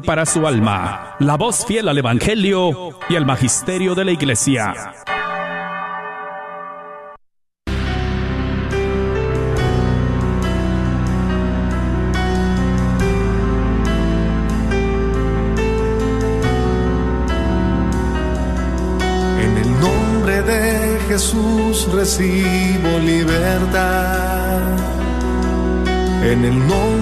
para su alma, la voz fiel al Evangelio y al Magisterio de la Iglesia. En el nombre de Jesús recibo libertad. En el nombre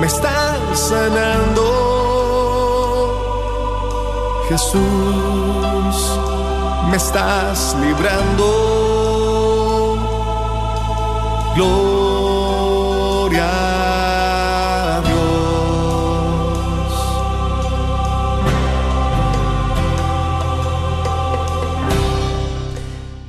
me estás sanando. Jesús, me estás librando. Gloria a Dios.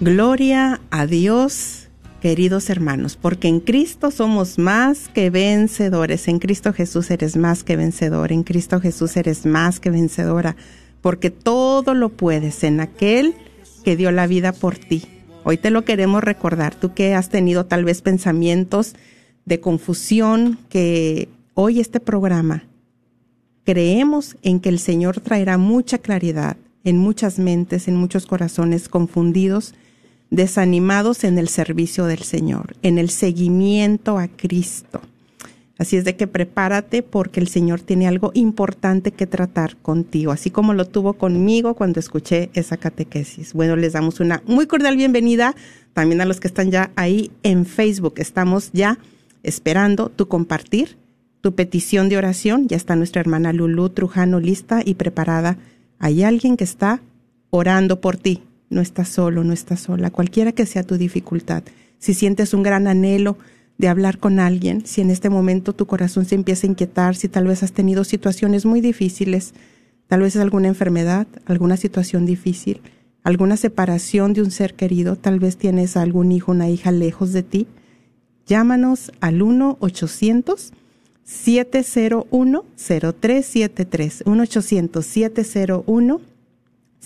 Gloria a Dios, queridos hermanos, porque en Cristo somos más que vencedores. En Cristo Jesús eres más que vencedor. En Cristo Jesús eres más que vencedora. Porque todo lo puedes en aquel que dio la vida por ti. Hoy te lo queremos recordar. Tú que has tenido tal vez pensamientos de confusión, que hoy este programa creemos en que el Señor traerá mucha claridad en muchas mentes, en muchos corazones confundidos, desanimados en el servicio del Señor, en el seguimiento a Cristo. Así es de que prepárate porque el Señor tiene algo importante que tratar contigo, así como lo tuvo conmigo cuando escuché esa catequesis. Bueno, les damos una muy cordial bienvenida también a los que están ya ahí en Facebook. Estamos ya esperando tu compartir, tu petición de oración. Ya está nuestra hermana Lulú Trujano lista y preparada. Hay alguien que está orando por ti. No estás solo, no estás sola, cualquiera que sea tu dificultad. Si sientes un gran anhelo de hablar con alguien, si en este momento tu corazón se empieza a inquietar, si tal vez has tenido situaciones muy difíciles, tal vez alguna enfermedad, alguna situación difícil, alguna separación de un ser querido, tal vez tienes algún hijo, una hija lejos de ti, llámanos al 1-800-701-0373,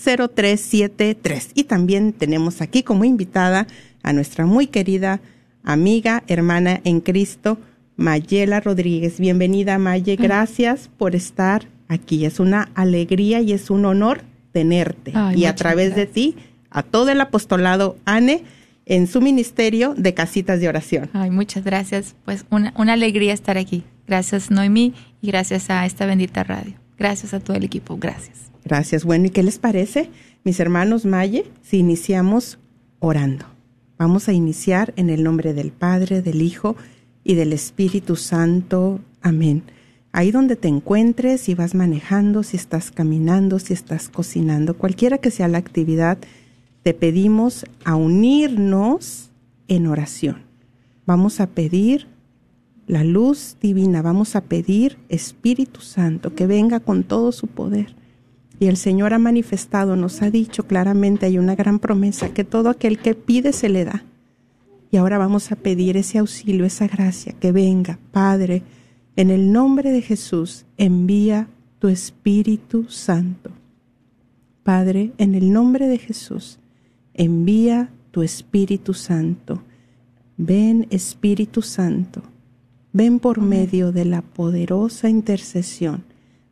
1-800-701-0373. Y también tenemos aquí como invitada a nuestra muy querida amiga, hermana en Cristo, Mayela Rodríguez. Bienvenida, Maye. Gracias por estar aquí. Es una alegría y es un honor tenerte. Ay, y a través de ti, a todo el apostolado ANE, en su ministerio de casitas de oración. Ay, muchas gracias. Pues una, una alegría estar aquí. Gracias, Noemí, y gracias a esta bendita radio. Gracias a todo el equipo. Gracias. Gracias. Bueno, ¿y qué les parece, mis hermanos Maye, si iniciamos orando? Vamos a iniciar en el nombre del Padre, del Hijo y del Espíritu Santo. Amén. Ahí donde te encuentres, si vas manejando, si estás caminando, si estás cocinando, cualquiera que sea la actividad, te pedimos a unirnos en oración. Vamos a pedir la luz divina, vamos a pedir Espíritu Santo que venga con todo su poder. Y el Señor ha manifestado, nos ha dicho claramente, hay una gran promesa, que todo aquel que pide se le da. Y ahora vamos a pedir ese auxilio, esa gracia, que venga, Padre, en el nombre de Jesús, envía tu Espíritu Santo. Padre, en el nombre de Jesús, envía tu Espíritu Santo. Ven, Espíritu Santo, ven por medio de la poderosa intercesión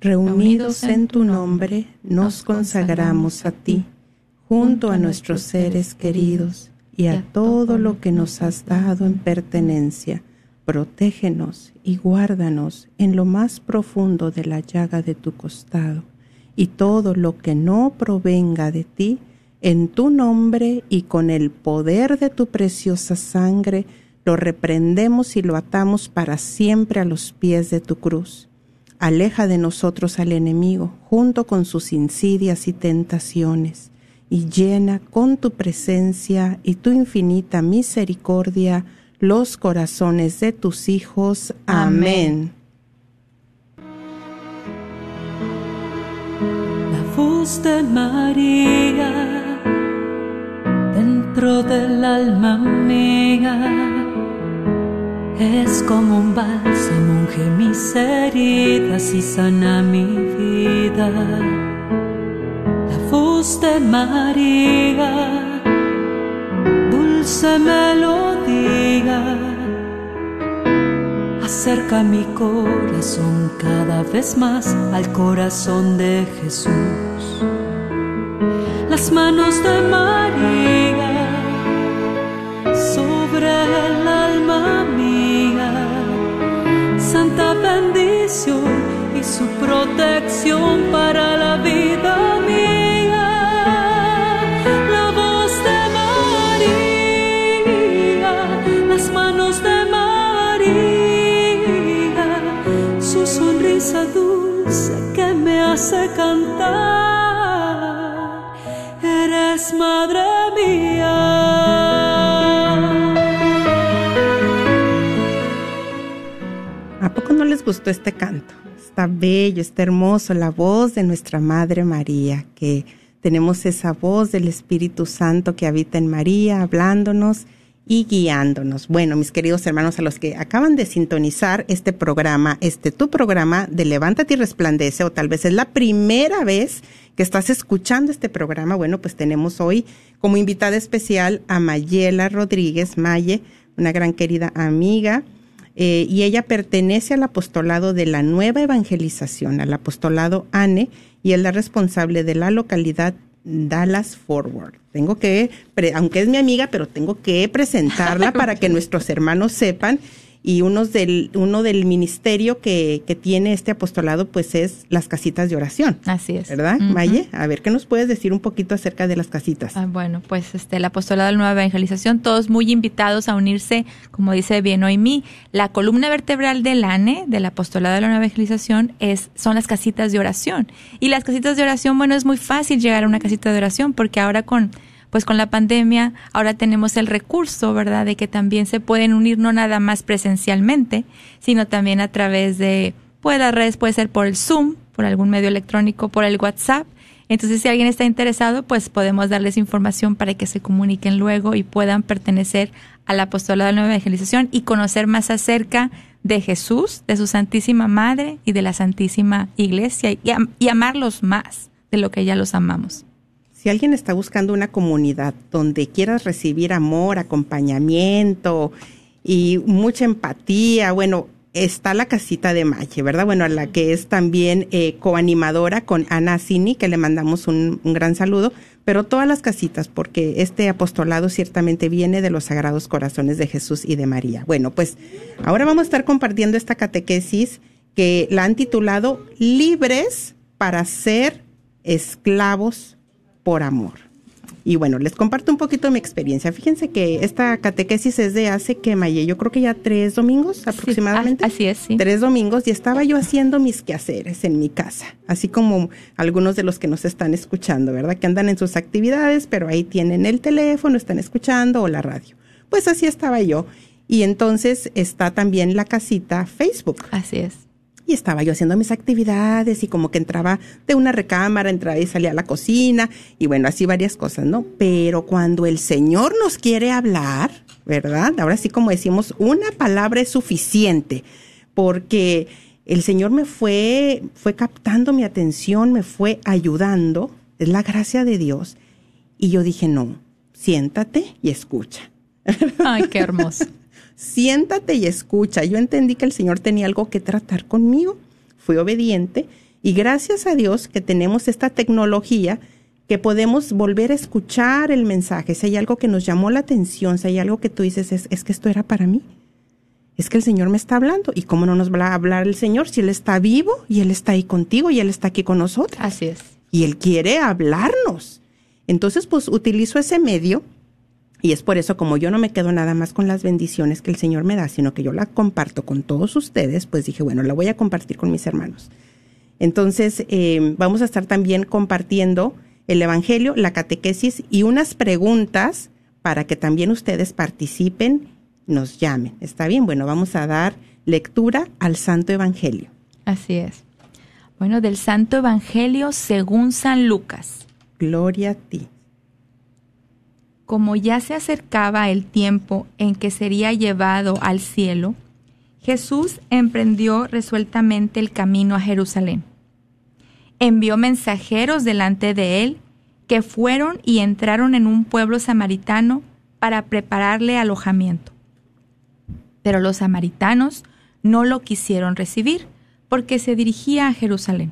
reunidos en tu nombre, nos consagramos a ti, junto a nuestros seres queridos y a todo lo que nos has dado en pertenencia, protégenos y guárdanos en lo más profundo de la llaga de tu costado, y todo lo que no provenga de ti, en tu nombre y con el poder de tu preciosa sangre, lo reprendemos y lo atamos para siempre a los pies de tu cruz. Aleja de nosotros al enemigo, junto con sus insidias y tentaciones, y llena con tu presencia y tu infinita misericordia los corazones de tus hijos. Amén. La voz de María dentro del alma mía es como un bálsamo, unge mis heridas y sana mi vida. La voz de María, dulce melodía, acerca mi corazón cada vez más al corazón de Jesús. Las manos de María y su protección para la vida mía. La voz de María, las manos de María, su sonrisa dulce que me hace cantar. Gustó este canto? Está bello, está hermoso, la voz de nuestra Madre María, que tenemos esa voz del Espíritu Santo que habita en María, hablándonos y guiándonos. Bueno, mis queridos hermanos, a los que acaban de sintonizar este programa, este tu programa de Levántate y Resplandece, o tal vez es la primera vez que estás escuchando este programa, bueno, pues tenemos hoy como invitada especial a Mayela Rodríguez Maye, una gran querida amiga, eh, y ella pertenece al apostolado de la nueva evangelización, al apostolado ANE, y es la responsable de la localidad Dallas Forward. Tengo que, aunque es mi amiga, pero tengo que presentarla para que nuestros hermanos sepan. Y unos del, uno del ministerio que, que tiene este apostolado, pues es las casitas de oración. Así es. ¿Verdad, Ujú. Maye? A ver, ¿qué nos puedes decir un poquito acerca de las casitas? Ah, bueno, pues este, el apostolado de la nueva evangelización, todos muy invitados a unirse, como dice bien Noemí, la columna vertebral del ANE, del apostolado de la nueva evangelización, es, son las casitas de oración. Y las casitas de oración, bueno, es muy fácil llegar a una casita de oración, porque ahora con, pues con la pandemia, ahora tenemos el recurso, ¿verdad?, de que también se pueden unir no nada más presencialmente, sino también a través de, pues las redes, puede ser por el Zoom, por algún medio electrónico, por el WhatsApp. Entonces, si alguien está interesado, pues podemos darles información para que se comuniquen luego y puedan pertenecer al apostolado de la nueva evangelización y conocer más acerca de Jesús, de su Santísima Madre y de la Santísima Iglesia y, y amarlos más de lo que ya los amamos. Si alguien está buscando una comunidad donde quieras recibir amor, acompañamiento y mucha empatía, bueno, está la casita de Mache, ¿verdad? Bueno, a la que es también eh, coanimadora con Ana Cini, que le mandamos un, un gran saludo, pero todas las casitas, porque este apostolado ciertamente viene de los Sagrados Corazones de Jesús y de María. Bueno, pues ahora vamos a estar compartiendo esta catequesis que la han titulado Libres para ser esclavos por amor. Y bueno, les comparto un poquito mi experiencia. Fíjense que esta catequesis es de hace que Maye, yo creo que ya tres domingos aproximadamente. Sí, así es, sí. Tres domingos y estaba yo haciendo mis quehaceres en mi casa, así como algunos de los que nos están escuchando, ¿verdad? Que andan en sus actividades, pero ahí tienen el teléfono, están escuchando o la radio. Pues así estaba yo. Y entonces está también la casita Facebook. Así es. Y estaba yo haciendo mis actividades y como que entraba de una recámara, entraba y salía a la cocina y bueno, así varias cosas, ¿no? Pero cuando el Señor nos quiere hablar, ¿verdad? Ahora sí como decimos, una palabra es suficiente porque el Señor me fue, fue captando mi atención, me fue ayudando, es la gracia de Dios. Y yo dije, no, siéntate y escucha Ay, qué hermoso. Siéntate y escucha. Yo entendí que el Señor tenía algo que tratar conmigo, fui obediente y gracias a Dios que tenemos esta tecnología que podemos volver a escuchar el mensaje. Si hay algo que nos llamó la atención, si hay algo que tú dices, es, es que esto era para mí. es que el Señor me está hablando. ¿Y cómo no nos va a hablar el Señor si Él está vivo y Él está ahí contigo y Él está aquí con nosotros? Así es. Y Él quiere hablarnos. Entonces, pues utilizo ese medio y es por eso como yo no me quedo nada más con las bendiciones que el Señor me da, sino que yo la comparto con todos ustedes, pues dije, bueno, la voy a compartir con mis hermanos. Entonces, eh, vamos a estar también compartiendo el Evangelio, la catequesis y unas preguntas para que también ustedes participen nos llamen. ¿Está bien? Bueno, vamos a dar lectura al Santo Evangelio. Así es. Bueno, del Santo Evangelio según San Lucas. Gloria a ti. Como ya se acercaba el tiempo en que sería llevado al cielo, Jesús emprendió resueltamente el camino a Jerusalén. Envió mensajeros delante de él que fueron y entraron en un pueblo samaritano para prepararle alojamiento. Pero los samaritanos no lo quisieron recibir porque se dirigía a Jerusalén.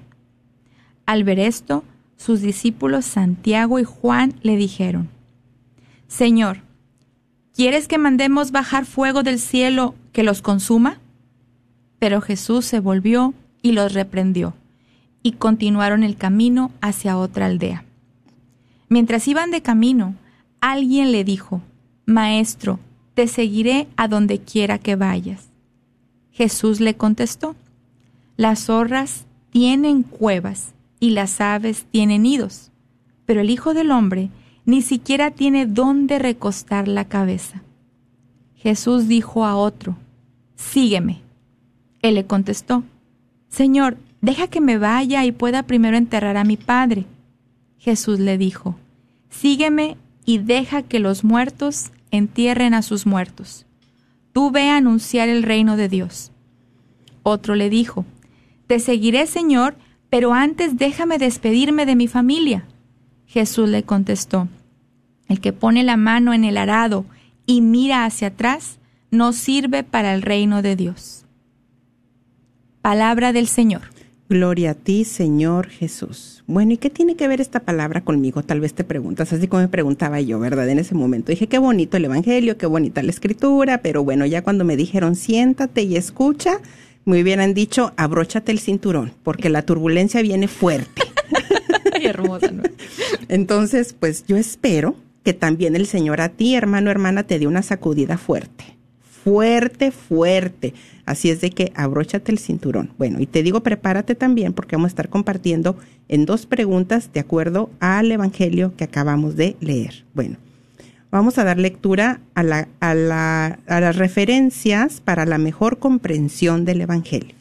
Al ver esto, sus discípulos Santiago y Juan le dijeron, Señor, ¿quieres que mandemos bajar fuego del cielo que los consuma? Pero Jesús se volvió y los reprendió, y continuaron el camino hacia otra aldea. Mientras iban de camino, alguien le dijo, Maestro, te seguiré a donde quiera que vayas. Jesús le contestó, las zorras tienen cuevas y las aves tienen nidos, pero el Hijo del Hombre ni siquiera tiene dónde recostar la cabeza. Jesús dijo a otro, Sígueme. Él le contestó, Señor, deja que me vaya y pueda primero enterrar a mi Padre. Jesús le dijo, Sígueme y deja que los muertos entierren a sus muertos. Tú ve a anunciar el reino de Dios. Otro le dijo, Te seguiré, Señor, pero antes déjame despedirme de mi familia. Jesús le contestó, El que pone la mano en el arado y mira hacia atrás, no sirve para el reino de Dios. Palabra del Señor. Gloria a ti, Señor Jesús. Bueno, ¿y qué tiene que ver esta palabra conmigo? Tal vez te preguntas, así como me preguntaba yo, ¿verdad? En ese momento dije, qué bonito el Evangelio, qué bonita la escritura, pero bueno, ya cuando me dijeron, siéntate y escucha, me hubieran dicho, abróchate el cinturón, porque la turbulencia viene fuerte. hermosa, ¿no? Entonces, pues yo espero que también el Señor a ti, hermano, hermana, te dé una sacudida fuerte fuerte, fuerte. Así es de que abróchate el cinturón. Bueno, y te digo, prepárate también porque vamos a estar compartiendo en dos preguntas de acuerdo al Evangelio que acabamos de leer. Bueno, vamos a dar lectura a, la, a, la, a las referencias para la mejor comprensión del Evangelio.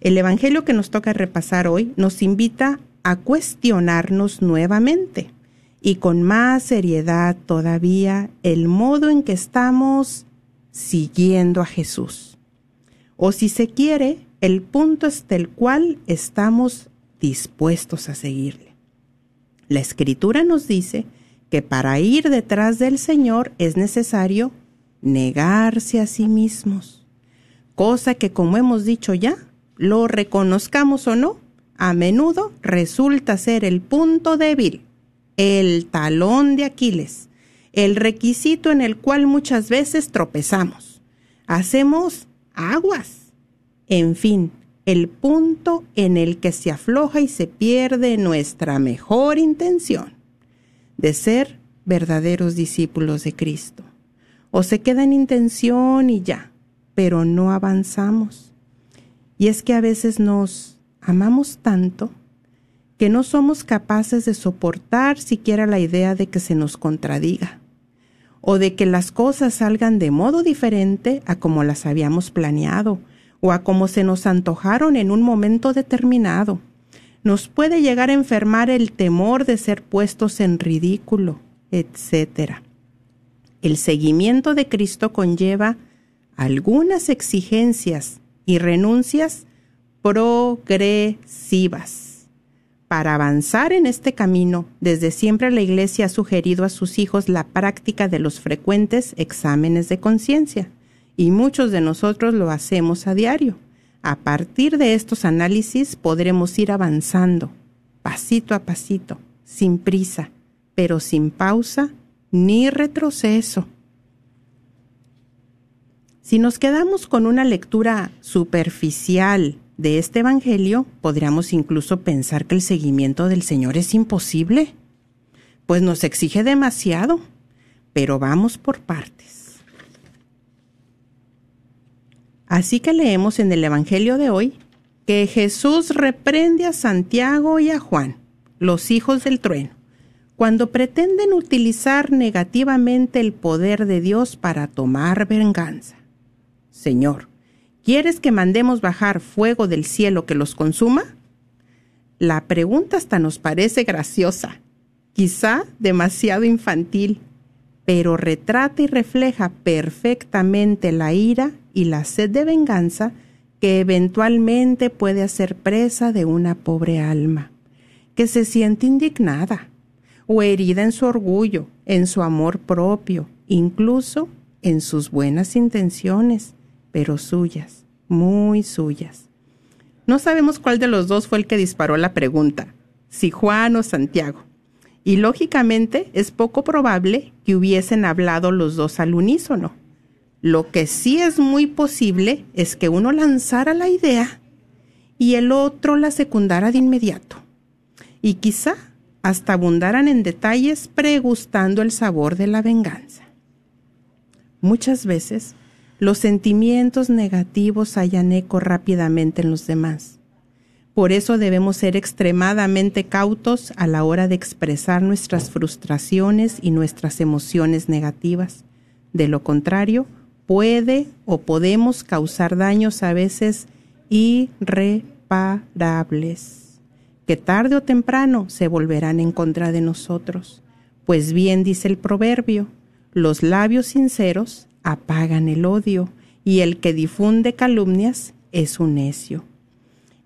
El Evangelio que nos toca repasar hoy nos invita a cuestionarnos nuevamente y con más seriedad todavía el modo en que estamos siguiendo a Jesús. O si se quiere, el punto hasta el cual estamos dispuestos a seguirle. La escritura nos dice que para ir detrás del Señor es necesario negarse a sí mismos, cosa que como hemos dicho ya, lo reconozcamos o no, a menudo resulta ser el punto débil, el talón de Aquiles el requisito en el cual muchas veces tropezamos. Hacemos aguas. En fin, el punto en el que se afloja y se pierde nuestra mejor intención de ser verdaderos discípulos de Cristo. O se queda en intención y ya, pero no avanzamos. Y es que a veces nos amamos tanto que no somos capaces de soportar siquiera la idea de que se nos contradiga o de que las cosas salgan de modo diferente a como las habíamos planeado o a como se nos antojaron en un momento determinado. Nos puede llegar a enfermar el temor de ser puestos en ridículo, etc. El seguimiento de Cristo conlleva algunas exigencias y renuncias progresivas para avanzar en este camino, desde siempre la Iglesia ha sugerido a sus hijos la práctica de los frecuentes exámenes de conciencia, y muchos de nosotros lo hacemos a diario. A partir de estos análisis podremos ir avanzando, pasito a pasito, sin prisa, pero sin pausa ni retroceso. Si nos quedamos con una lectura superficial de este Evangelio, podríamos incluso pensar que el seguimiento del Señor es imposible, pues nos exige demasiado, pero vamos por partes. Así que leemos en el Evangelio de hoy que Jesús reprende a Santiago y a Juan, los hijos del trueno, cuando pretenden utilizar negativamente el poder de Dios para tomar venganza. Señor, ¿quieres que mandemos bajar fuego del cielo que los consuma? La pregunta hasta nos parece graciosa, quizá demasiado infantil, pero retrata y refleja perfectamente la ira y la sed de venganza que eventualmente puede hacer presa de una pobre alma, que se siente indignada o herida en su orgullo, en su amor propio, incluso en sus buenas intenciones, pero suyas, muy suyas. No sabemos cuál de los dos fue el que disparó la pregunta, si Juan o Santiago. Y lógicamente es poco probable que hubiesen hablado los dos al unísono lo que sí es muy posible es que uno lanzara la idea y el otro la secundara de inmediato. Y quizá hasta abundaran en detalles pregustando el sabor de la venganza. Muchas veces los sentimientos negativos hallan eco rápidamente en los demás. Por eso debemos ser extremadamente cautos a la hora de expresar nuestras frustraciones y nuestras emociones negativas. De lo contrario, puede o podemos causar daños a veces irreparables, que tarde o temprano se volverán en contra de nosotros. Pues bien dice el proverbio, los labios sinceros apagan el odio, y el que difunde calumnias es un necio.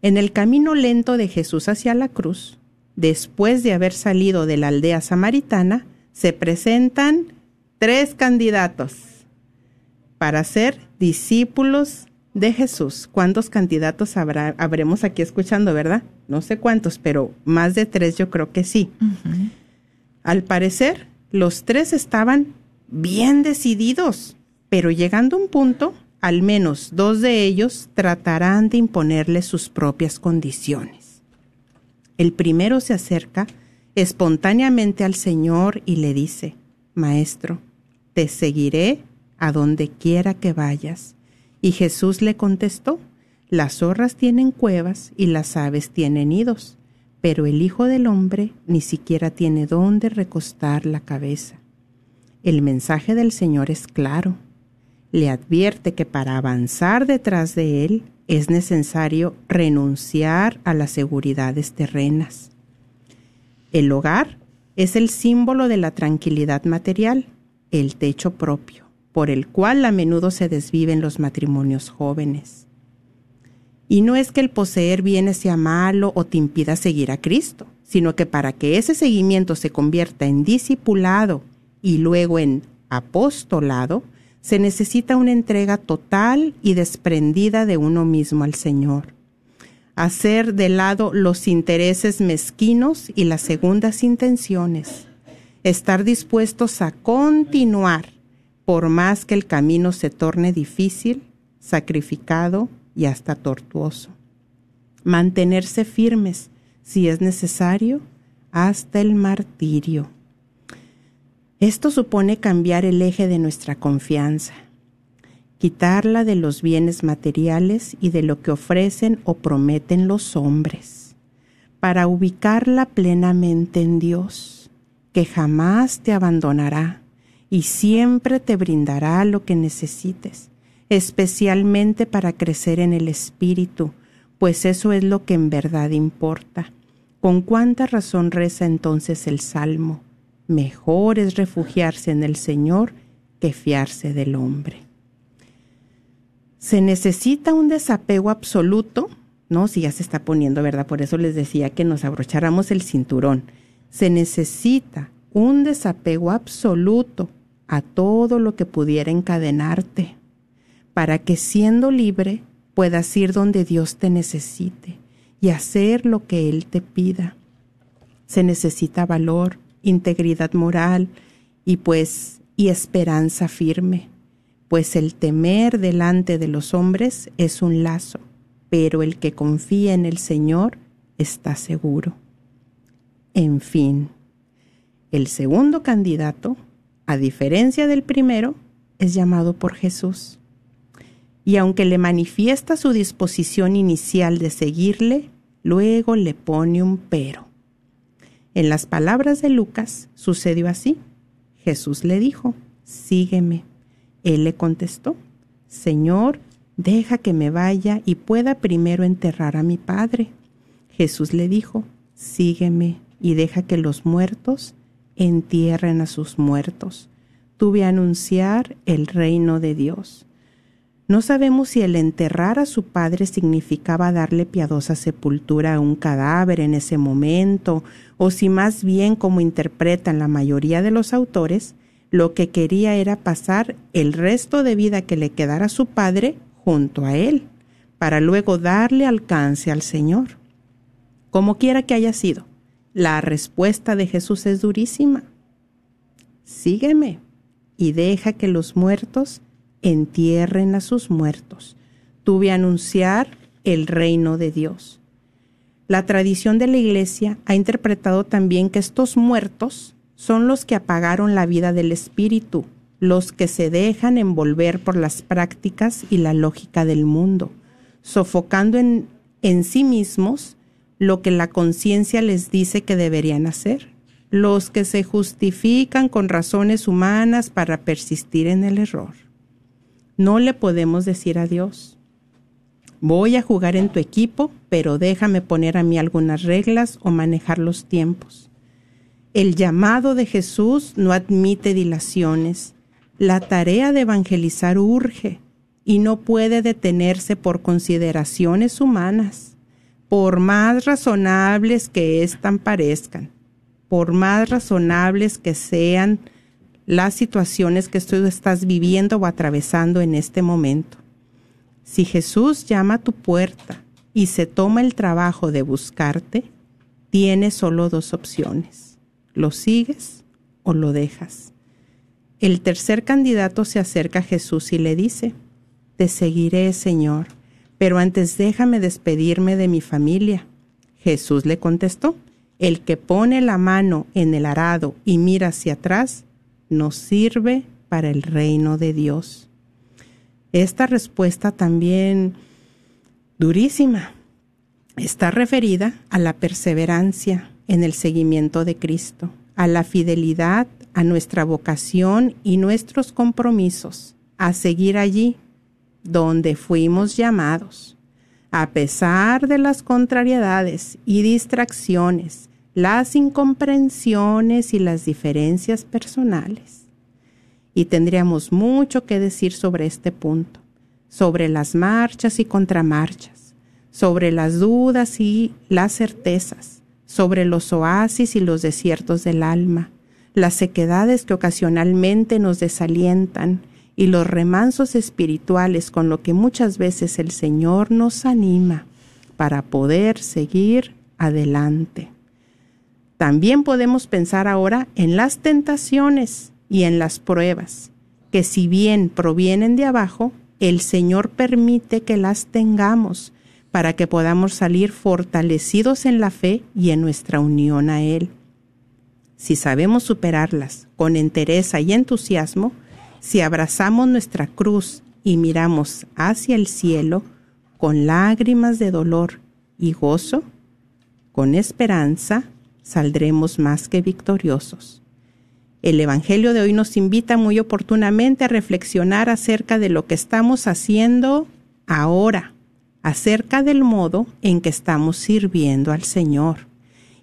En el camino lento de Jesús hacia la cruz, después de haber salido de la aldea samaritana, se presentan tres candidatos para ser discípulos de Jesús. ¿Cuántos candidatos habrá, habremos aquí escuchando, verdad? No sé cuántos, pero más de tres yo creo que sí. Al parecer, los tres estaban bien decididos, pero llegando un punto, al menos dos de ellos tratarán de imponerle sus propias condiciones. El primero se acerca espontáneamente al Señor y le dice, Maestro, te seguiré a donde quiera que vayas. Y Jesús le contestó, las zorras tienen cuevas y las aves tienen nidos, pero el Hijo del Hombre ni siquiera tiene dónde recostar la cabeza. El mensaje del Señor es claro. Le advierte que para avanzar detrás de Él es necesario renunciar a las seguridades terrenas. El hogar es el símbolo de la tranquilidad material, el techo propio por el cual a menudo se desviven los matrimonios jóvenes. Y no es que el poseer bienes sea malo o te impida seguir a Cristo, sino que para que ese seguimiento se convierta en discipulado y luego en apostolado, se necesita una entrega total y desprendida de uno mismo al Señor. Hacer de lado los intereses mezquinos y las segundas intenciones. Estar dispuestos a continuar por más que el camino se torne difícil, sacrificado y hasta tortuoso. Mantenerse firmes, si es necesario, hasta el martirio. Esto supone cambiar el eje de nuestra confianza, quitarla de los bienes materiales y de lo que ofrecen o prometen los hombres, para ubicarla plenamente en Dios, que jamás te abandonará y siempre te brindará lo que necesites, especialmente para crecer en el Espíritu, pues eso es lo que en verdad importa. ¿Con cuánta razón reza entonces el Salmo? Mejor es refugiarse en el Señor que fiarse del hombre. Se necesita un desapego absoluto, ¿no? Si ya se está poniendo, ¿verdad? Por eso les decía que nos abrocháramos el cinturón. Se necesita un desapego absoluto a todo lo que pudiera encadenarte, para que siendo libre puedas ir donde Dios te necesite y hacer lo que Él te pida. Se necesita valor, integridad moral y pues y esperanza firme. pues el temer delante de los hombres es un lazo, pero el que confía en el Señor está seguro. En fin, el segundo candidato, a diferencia del primero, es llamado por Jesús. Y aunque le manifiesta su disposición inicial de seguirle, luego le pone un pero. En las palabras de Lucas sucedió así. Jesús le dijo, sígueme. Él le contestó, Señor, deja que me vaya y pueda primero enterrar a mi padre. Jesús le dijo, sígueme y deja que los muertos entierren a sus muertos. Tuve a anunciar el reino de Dios. No sabemos si el enterrar a su padre significaba darle piadosa sepultura a un cadáver en ese momento, o si más bien, como interpretan la mayoría de los autores, lo que quería era pasar el resto de vida que le quedara a su padre junto a él, para luego darle alcance al Señor. Como quiera que haya sido, la respuesta de Jesús es durísima. Sígueme y deja que los muertos entierren a sus muertos. Tuve a anunciar el reino de Dios. La tradición de la Iglesia ha interpretado también que estos muertos son los que apagaron la vida del espíritu, los que se dejan envolver por las prácticas y la lógica del mundo, sofocando en, en sí mismos lo que la conciencia les dice que deberían hacer, los que se justifican con razones humanas para persistir en el error. No le podemos decir a Dios, voy a jugar en tu equipo, pero déjame poner a mí algunas reglas o manejar los tiempos. El llamado de Jesús no admite dilaciones. La tarea de evangelizar urge y no puede detenerse por consideraciones humanas, por más razonables que éstas parezcan, por más razonables que sean las situaciones que tú estás viviendo o atravesando en este momento. Si Jesús llama a tu puerta y se toma el trabajo de buscarte, tienes solo dos opciones ¿Lo sigues o lo dejas? El tercer candidato se acerca a Jesús y le dice, Te seguiré, Señor, pero antes déjame despedirme de mi familia. Jesús le contestó, El que pone la mano en el arado y mira hacia atrás, no sirve para el reino de Dios. Esta respuesta también durísima está referida a la perseverancia, en el seguimiento de Cristo, a la fidelidad, a nuestra vocación y nuestros compromisos, a seguir allí donde fuimos llamados. A pesar de las contrariedades y distracciones, las incomprensiones y las diferencias personales. Y tendríamos mucho que decir sobre este punto, sobre las marchas y contramarchas, sobre las dudas y las certezas, sobre los oasis y los desiertos del alma, las sequedades que ocasionalmente nos desalientan y los remansos espirituales con lo que muchas veces el Señor nos anima para poder seguir adelante. También podemos pensar ahora en las tentaciones y en las pruebas, que si bien provienen de abajo, el Señor permite que las tengamos para que podamos salir fortalecidos en la fe y en nuestra unión a Él. Si sabemos superarlas con entereza y entusiasmo, si abrazamos nuestra cruz y miramos hacia el cielo con lágrimas de dolor y gozo, con esperanza saldremos más que victoriosos. El Evangelio de hoy nos invita muy oportunamente a reflexionar acerca de lo que estamos haciendo ahora acerca del modo en que estamos sirviendo al Señor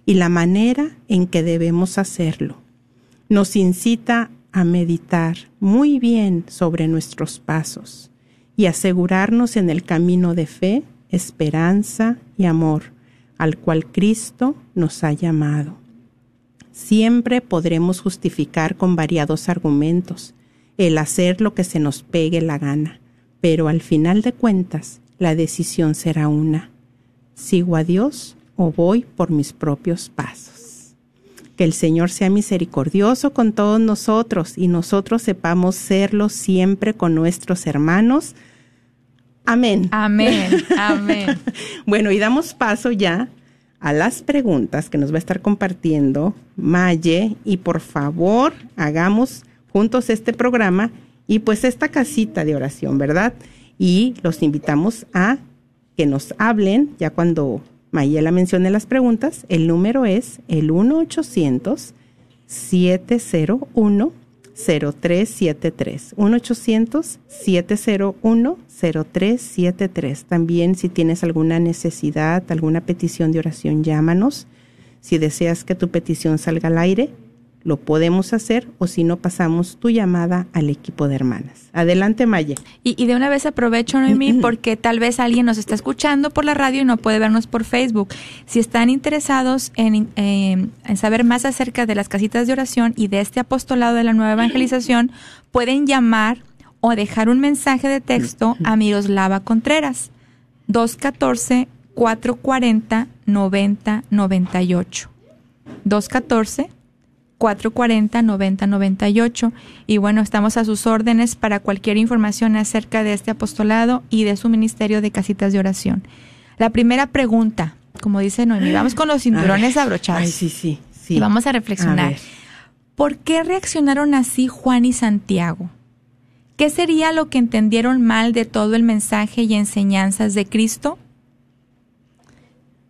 y la manera en que debemos hacerlo. Nos incita a meditar muy bien sobre nuestros pasos y asegurarnos en el camino de fe, esperanza y amor al cual Cristo nos ha llamado. Siempre podremos justificar con variados argumentos el hacer lo que se nos pegue la gana, pero al final de cuentas la decisión será una. ¿Sigo a Dios o voy por mis propios pasos? que el Señor sea misericordioso con todos nosotros y nosotros sepamos serlo siempre con nuestros hermanos. Amén. Amén. Amén. bueno, y damos paso ya a las preguntas que nos va a estar compartiendo Maye y por favor hagamos juntos este programa y pues esta casita de oración, ¿verdad? Y los invitamos a que nos hablen ya cuando Mayela mencione las preguntas. El número es el 1-800-701. 0373 1-800-701-0373. También si tienes alguna necesidad, alguna petición de oración, llámanos. Si deseas que tu petición salga al aire, lo podemos hacer o si no pasamos tu llamada al equipo de hermanas. Adelante, Maya. Y, de una vez aprovecho, Noemí, porque tal vez alguien nos está escuchando por la radio y no puede vernos por Facebook. Si están interesados en, en saber más acerca de las casitas de oración y de este apostolado de la nueva evangelización, pueden llamar o dejar un mensaje de texto a Miroslava Contreras, 214 440 9098. 214 440-9098. Y bueno, estamos a sus órdenes para cualquier información acerca de este apostolado y de su ministerio de casitas de oración. La primera pregunta, como dice Noemi, vamos con los cinturones abrochados. Ay, sí, sí, sí. Y vamos a reflexionar. ¿Por qué reaccionaron así Juan y Santiago? ¿Qué sería lo que entendieron mal de todo el mensaje y enseñanzas de Cristo?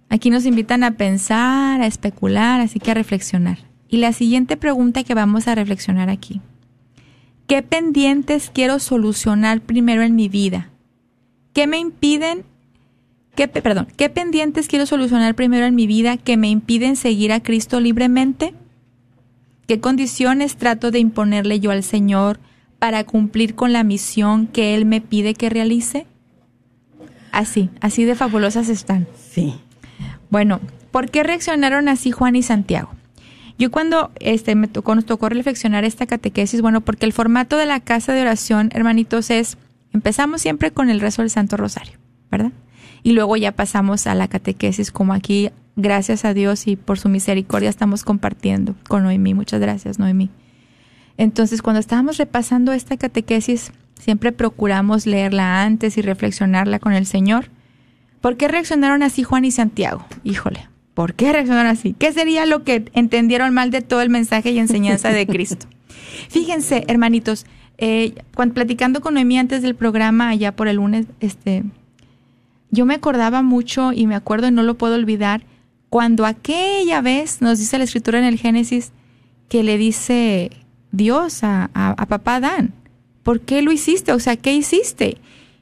Aquí nos invitan a pensar, a especular, así que a reflexionar. Y la siguiente pregunta que vamos a reflexionar aquí. ¿Qué pendientes quiero solucionar primero en mi vida? ¿Qué me impiden ¿Qué, perdón, ¿qué pendientes quiero solucionar primero en mi vida que me impiden seguir a Cristo libremente? ¿Qué condiciones trato de imponerle yo al Señor para cumplir con la misión que Él me pide que realice? Así, así de fabulosas están. Sí. Bueno, ¿por qué reaccionaron así Juan y Santiago? Yo cuando este, me tocó, nos tocó reflexionar esta catequesis, bueno, porque el formato de la casa de oración, hermanitos, es, empezamos siempre con el rezo del Santo Rosario, ¿verdad? Y luego ya pasamos a la catequesis, como aquí, gracias a Dios y por su misericordia estamos compartiendo con Noemí. Muchas gracias, Noemí. Entonces, cuando estábamos repasando esta catequesis, siempre procuramos leerla antes y reflexionarla con el Señor. ¿Por qué reaccionaron así Juan y Santiago? Híjole, ¿Por qué reaccionaron así? ¿Qué sería lo que entendieron mal de todo el mensaje y enseñanza de Cristo? Fíjense, hermanitos, eh, cuando platicando con Noemí antes del programa, allá por el lunes, este, yo me acordaba mucho y me acuerdo y no lo puedo olvidar, cuando aquella vez nos dice la escritura en el Génesis que le dice Dios a, a papá Adán, ¿por qué lo hiciste? O sea, ¿qué hiciste?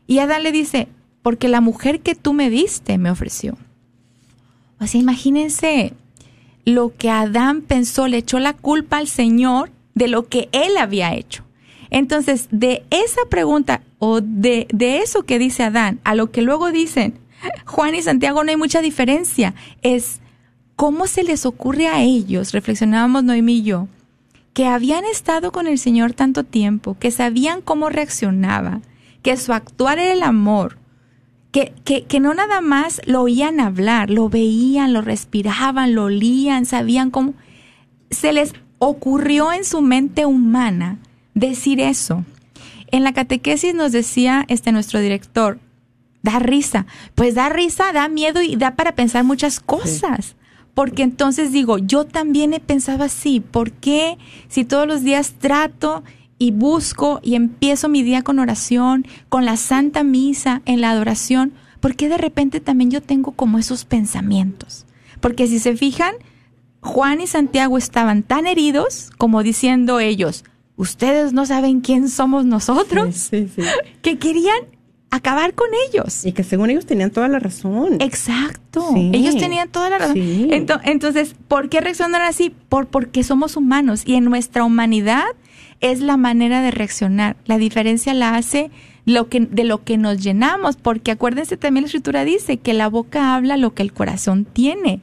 Y Adán le dice, porque la mujer que tú me diste me ofreció. O sea, imagínense lo que Adán pensó, le echó la culpa al Señor de lo que él había hecho. Entonces, de esa pregunta o de, de eso que dice Adán a lo que luego dicen Juan y Santiago no hay mucha diferencia. Es cómo se les ocurre a ellos, reflexionábamos Noemí y yo, que habían estado con el Señor tanto tiempo, que sabían cómo reaccionaba, que su actuar era el amor, que, que, que, no nada más lo oían hablar, lo veían, lo respiraban, lo olían, sabían cómo. Se les ocurrió en su mente humana decir eso. En la catequesis nos decía este nuestro director, da risa. Pues da risa, da miedo y da para pensar muchas cosas. Porque entonces digo, yo también he pensado así. ¿Por qué si todos los días trato y busco y empiezo mi día con oración, con la Santa Misa, en la adoración, ¿por qué de repente también yo tengo como esos pensamientos? Porque si se fijan, Juan y Santiago estaban tan heridos como diciendo ellos, ustedes no saben quién somos nosotros, que querían acabar con ellos. Y que según ellos tenían toda la razón. Exacto. Ellos tenían toda la razón. Entonces, ¿por qué reaccionan así? Por, porque somos humanos y en nuestra humanidad es la manera de reaccionar. La diferencia la hace lo que, de lo que nos llenamos, porque acuérdense también la escritura dice que la boca habla lo que el corazón tiene.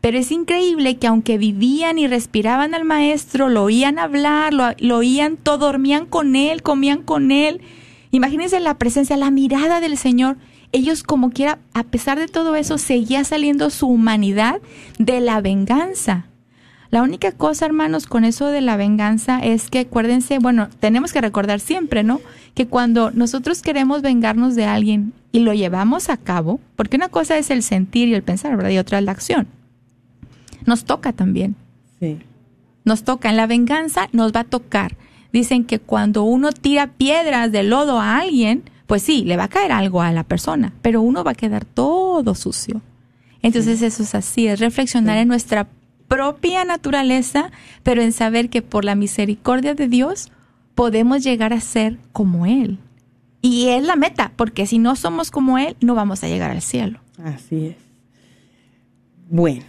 Pero es increíble que aunque vivían y respiraban al maestro, lo oían hablar, lo, lo oían todo, dormían con él, comían con él. Imagínense la presencia, la mirada del Señor. Ellos como quiera, a pesar de todo eso, seguía saliendo su humanidad de la venganza La única cosa, hermanos, con eso de la venganza es que acuérdense, bueno, tenemos que recordar siempre, ¿no? Que cuando nosotros queremos vengarnos de alguien y lo llevamos a cabo, porque una cosa es el sentir y el pensar, ¿verdad? Y otra es la acción. Nos toca también. Sí. Nos toca. En la venganza nos va a tocar. Dicen que cuando uno tira piedras de lodo a alguien, pues sí, le va a caer algo a la persona, pero uno va a quedar todo sucio. Entonces eso es así, es reflexionar en nuestra propia naturaleza, pero en saber que por la misericordia de Dios podemos llegar a ser como Él. Y es la meta, porque si no somos como Él, no vamos a llegar al cielo. Así es. Bueno.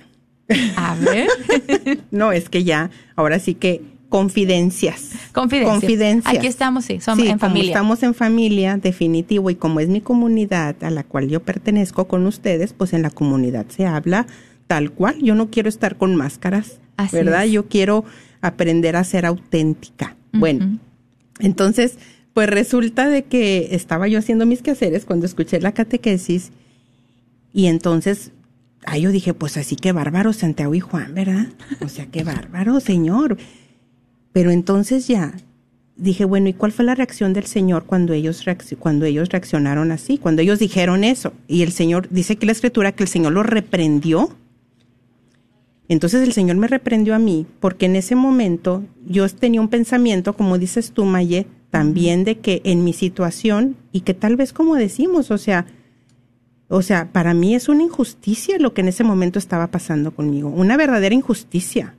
A ver. no, es que ya, ahora sí que confidencias. Confidencias. Confidencias. Aquí estamos, sí, somos Sí, en familia. estamos en familia, definitivo, y como es mi comunidad a la cual yo pertenezco con ustedes, pues en la comunidad se habla tal cual. Yo no quiero estar con máscaras, Así ¿verdad? es. Yo quiero aprender a ser auténtica. Bueno, entonces, pues resulta de que estaba yo haciendo mis quehaceres cuando escuché la catequesis y entonces, ahí yo dije, pues así que bárbaro Santiago y Juan, ¿verdad? O sea, qué bárbaro, Señor. Pero entonces ya dije, bueno, ¿y cuál fue la reacción del Señor cuando ellos, cuando ellos reaccionaron así? Cuando ellos dijeron eso. Y el Señor, dice que la escritura que el Señor los reprendió. Entonces el Señor me reprendió a mí porque en ese momento yo tenía un pensamiento, como dices tú, Maye, también de que en mi situación y que tal vez como decimos, o sea, o sea, para mí es una injusticia lo que en ese momento estaba pasando conmigo, una verdadera injusticia,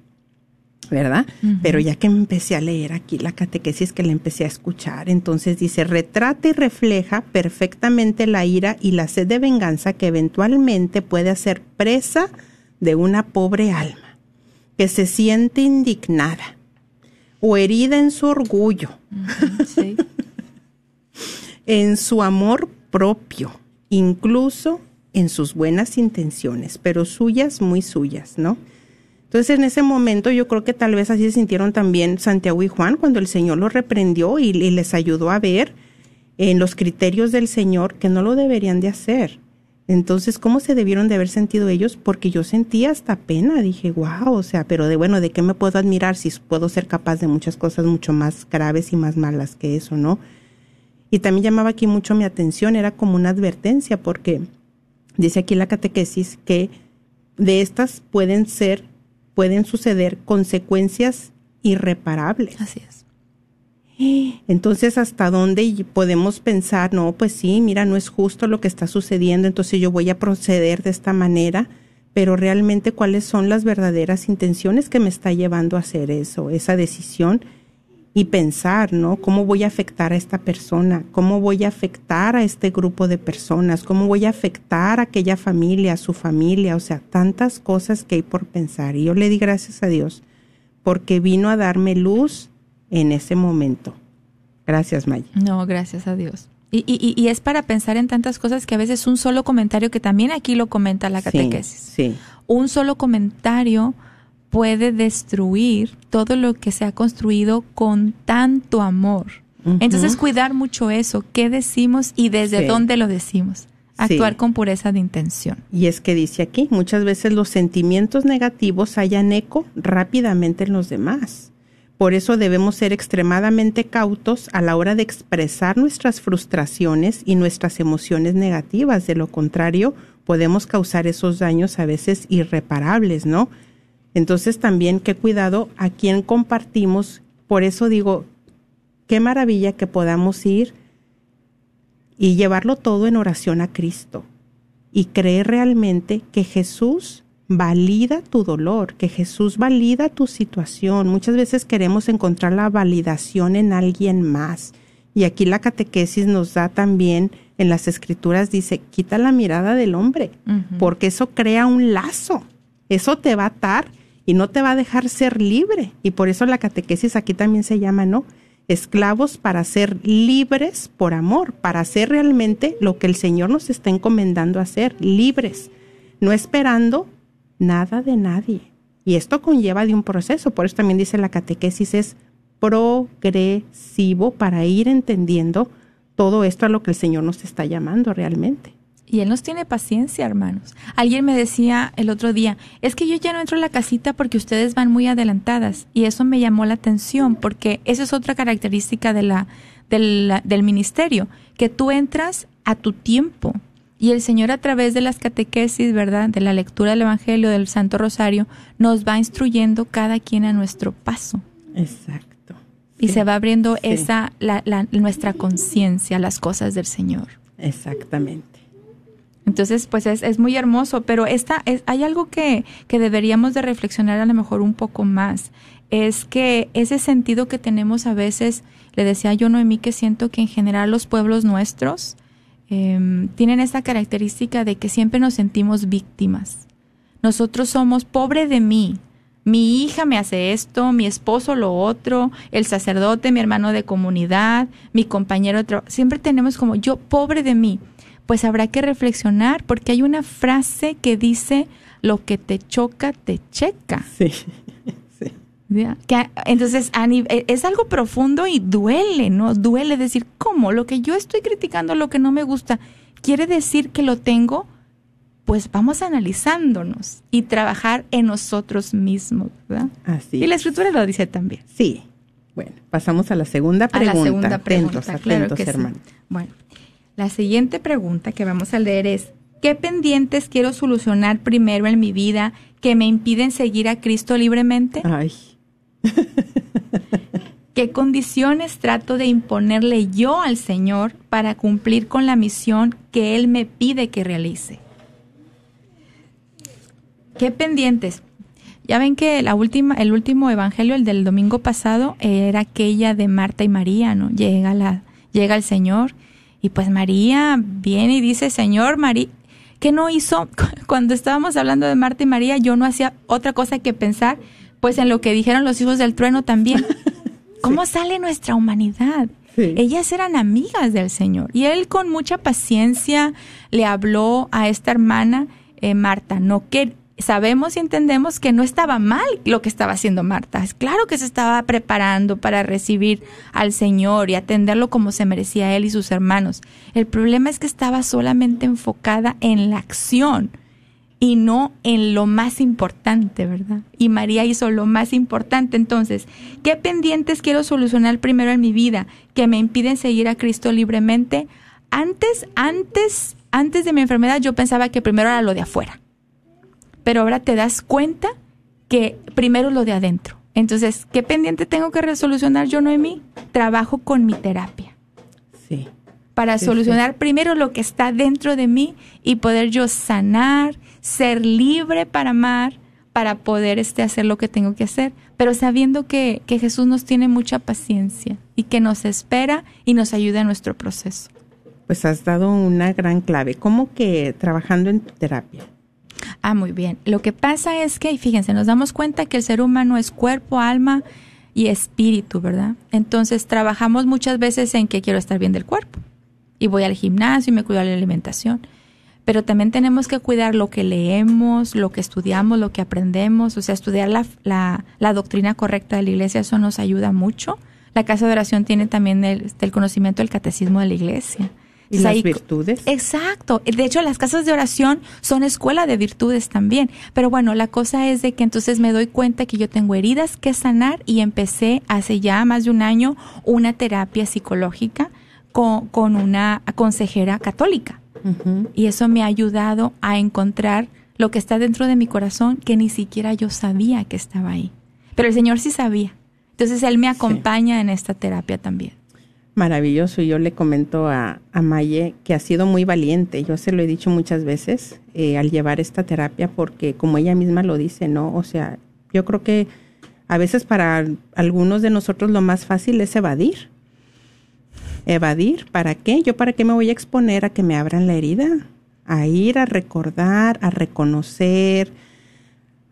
¿verdad? Pero ya que me empecé a leer aquí la catequesis que le empecé a escuchar, entonces dice, retrata y refleja perfectamente la ira y la sed de venganza que eventualmente puede hacer presa de una pobre alma que se siente indignada o herida en su orgullo, sí. en su amor propio, incluso en sus buenas intenciones, pero suyas, muy suyas, ¿no? Entonces en ese momento yo creo que tal vez así se sintieron también Santiago y Juan cuando el Señor los reprendió y, y les ayudó a ver en los criterios del Señor que no lo deberían de hacer. Entonces, ¿cómo se debieron de haber sentido ellos? Porque yo sentía hasta pena, dije, wow, o sea, pero de bueno, ¿de qué me puedo admirar si puedo ser capaz de muchas cosas mucho más graves y más malas que eso, ¿no? Y también llamaba aquí mucho mi atención, era como una advertencia, porque dice aquí la catequesis que de estas pueden ser, pueden suceder consecuencias irreparables. Así es. Entonces, ¿hasta dónde podemos pensar, no, pues sí, mira, no es justo lo que está sucediendo, entonces yo voy a proceder de esta manera, pero realmente cuáles son las verdaderas intenciones que me está llevando a hacer eso, esa decisión y pensar, ¿no? ¿Cómo voy a afectar a esta persona? ¿Cómo voy a afectar a este grupo de personas? ¿Cómo voy a afectar a aquella familia, a su familia? O sea, tantas cosas que hay por pensar. Y yo le di gracias a Dios porque vino a darme luz en ese momento. Gracias, Maya. No, gracias a Dios. Y, y, y- es para pensar en tantas cosas que a veces un solo comentario, que también aquí lo comenta la catequesis, Sí, sí. un solo comentario puede destruir todo lo que se ha construido con tanto amor. Entonces, cuidar mucho eso, qué decimos y desde Sí. dónde lo decimos. Actuar con pureza de intención. Y es que dice aquí, muchas veces los sentimientos negativos hallan eco rápidamente en los demás. Por eso debemos ser extremadamente cautos a la hora de expresar nuestras frustraciones y nuestras emociones negativas. De lo contrario, podemos causar esos daños a veces irreparables, ¿no? Entonces también qué cuidado a quién compartimos. Por eso digo, qué maravilla que podamos ir y llevarlo todo en oración a Cristo y creer realmente que Jesús valida tu dolor, que Jesús valida tu situación. Muchas veces queremos encontrar la validación en alguien más. Y aquí la catequesis nos da también, en las escrituras dice, quita la mirada del hombre, porque eso crea un lazo, eso te va a atar y no te va a dejar ser libre. Y por eso la catequesis aquí también se llama, ¿no? Esclavos para ser libres por amor, para hacer realmente lo que el Señor nos está encomendando a hacer, libres, no esperando nada de nadie. Y esto conlleva de un proceso, por eso también dice la catequesis es progresivo para ir entendiendo todo esto a lo que el Señor nos está llamando realmente. Y Él nos tiene paciencia, hermanos. Alguien me decía el otro día, es que yo ya no entro a la casita porque ustedes van muy adelantadas. Y eso me llamó la atención porque esa es otra característica de la, del, del ministerio, que tú entras a tu tiempo. Y el Señor a través de las catequesis, ¿verdad? De la lectura del Evangelio, del Santo Rosario, nos va instruyendo cada quien a nuestro paso. Exacto. Y Sí, se va abriendo sí. esa, la, la- nuestra conciencia las cosas del Señor. Exactamente. Entonces, pues es, es muy hermoso, pero esta, es, hay algo que, que deberíamos de reflexionar a lo mejor un poco más. Es que ese sentido que tenemos a veces, le decía yo Noemí que siento que en general los pueblos nuestros em, tienen esta característica de que siempre nos sentimos víctimas. Nosotros somos pobre de mí. Mi hija me hace esto, mi esposo lo otro, el sacerdote, mi hermano de comunidad, mi compañero. Siempre tenemos como yo pobre de mí. Pues habrá que reflexionar porque hay una frase que dice lo que te choca te checa. Sí. ¿Ya? Que, entonces, a nive- e- es algo profundo y duele, ¿no? Duele decir, ¿cómo? Lo que yo estoy criticando, lo que no me gusta, ¿quiere decir que lo tengo? Pues vamos analizándonos y trabajar en nosotros mismos, ¿verdad? Así. Y la es. escritura lo dice también. Sí. Bueno, pasamos a la segunda pregunta. A la segunda pregunta, atentos, claro atentos, que sí. hermano. Bueno, la siguiente pregunta que vamos a leer es, ¿qué pendientes quiero solucionar primero en mi vida que me impiden seguir a Cristo libremente? Ay, ¿Qué condiciones trato de imponerle yo al Señor para cumplir con la misión que Él me pide que realice? ¿Qué pendientes? Ya ven que la última, el último evangelio, el del domingo pasado, era aquella de Marta y María, ¿no? Llega la, llega el Señor y pues María viene y dice, Señor, María, ¿qué no hizo? Cuando estábamos hablando de Marta y María, yo no hacía otra cosa que pensar, pues en lo que dijeron los hijos del trueno también. ¿Cómo sale nuestra humanidad? Sí. Ellas eran amigas del Señor y él con mucha paciencia le habló a esta hermana eh, Marta, no que sabemos y entendemos que no estaba mal lo que estaba haciendo Marta. Es claro que se estaba preparando para recibir al Señor y atenderlo como se merecía él y sus hermanos. El problema es que estaba solamente enfocada en la acción y no en lo más importante, ¿verdad? Y María hizo lo más importante. Entonces, ¿qué pendientes quiero solucionar primero en mi vida que me impiden seguir a Cristo libremente? Antes, antes, antes de mi enfermedad yo pensaba que primero era lo de afuera. Pero ahora te das cuenta que primero lo de adentro. Entonces, ¿qué pendiente tengo que resolucionar yo, Noemí? Trabajo con mi terapia sí. para Sí, solucionar primero lo que está dentro de mí y poder yo sanar, ser libre para amar, para poder este, hacer lo que tengo que hacer, pero sabiendo que, que Jesús nos tiene mucha paciencia y que nos espera y nos ayuda en nuestro proceso. Pues has dado una gran clave. ¿Cómo que trabajando en tu terapia? Ah, muy bien. Lo que pasa es que, fíjense, nos damos cuenta que el ser humano es cuerpo, alma y espíritu, ¿verdad? Entonces trabajamos muchas veces en que quiero estar bien del cuerpo y voy al gimnasio y me cuido de la alimentación. Pero también tenemos que cuidar lo que leemos, lo que estudiamos, lo que aprendemos, o sea, estudiar la, la, la doctrina correcta de la iglesia, eso nos ayuda mucho. La casa de oración tiene también el, el conocimiento del catecismo de la iglesia. ¿Y las ahí- virtudes? Exacto. De hecho, las casas de oración son escuela de virtudes también. Pero bueno, la cosa es de que entonces me doy cuenta que yo tengo heridas que sanar y empecé hace ya más de un año una terapia psicológica con, con una consejera católica. Y eso me ha ayudado a encontrar lo que está dentro de mi corazón que ni siquiera yo sabía que estaba ahí. Pero el Señor sí sabía. Entonces Él me acompaña en esta terapia también. Maravilloso. Y yo le comento a, a Maye que ha sido muy valiente. Yo se lo he dicho muchas veces eh, al llevar esta terapia porque como ella misma lo dice, ¿no? O sea, yo creo que a veces para algunos de nosotros lo más fácil es evadir. Evadir, ¿para qué? Yo para qué me voy a exponer a que me abran la herida, a ir a recordar, a reconocer,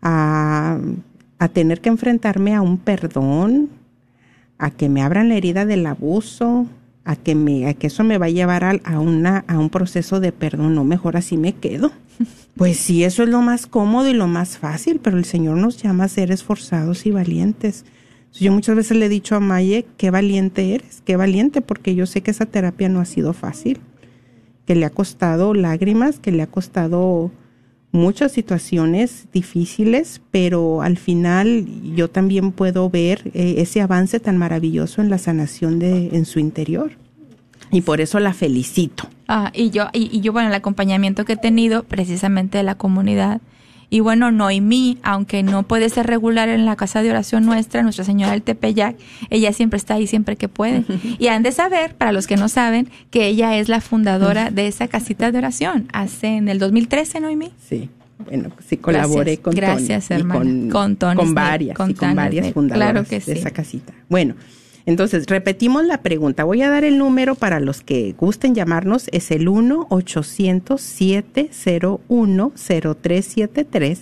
a, a tener que enfrentarme a un perdón, a que me abran la herida del abuso, a que me, a que eso me va a llevar a, a una, a un proceso de perdón, no mejor así me quedo. Pues sí, eso es lo más cómodo y lo más fácil, pero el Señor nos llama a ser esforzados y valientes. Yo muchas veces le he dicho a Maye, qué valiente eres, qué valiente, porque yo sé que esa terapia no ha sido fácil, que le ha costado lágrimas, que le ha costado muchas situaciones difíciles, pero al final yo también puedo ver eh, ese avance tan maravilloso en la sanación de en su interior. Y por eso la felicito. Ah, y yo, y, y yo, bueno, el acompañamiento que he tenido precisamente de la comunidad. Y bueno, Noemí, aunque no puede ser regular en la casa de oración nuestra, Nuestra Señora del Tepeyac, ella siempre está ahí siempre que puede. Y han de saber, para los que no saben, que ella es la fundadora de esa casita de oración. Hace en el 2013, Noemí. Sí. Bueno, sí colaboré Gracias, con gracias, Tony. y hermana. Con, Con Tony con varias, con y con varias fundadoras Claro que de sí. esa casita. Bueno, entonces repetimos la pregunta. Voy a dar el número para los que gusten llamarnos. Es el 1-800-701-0373.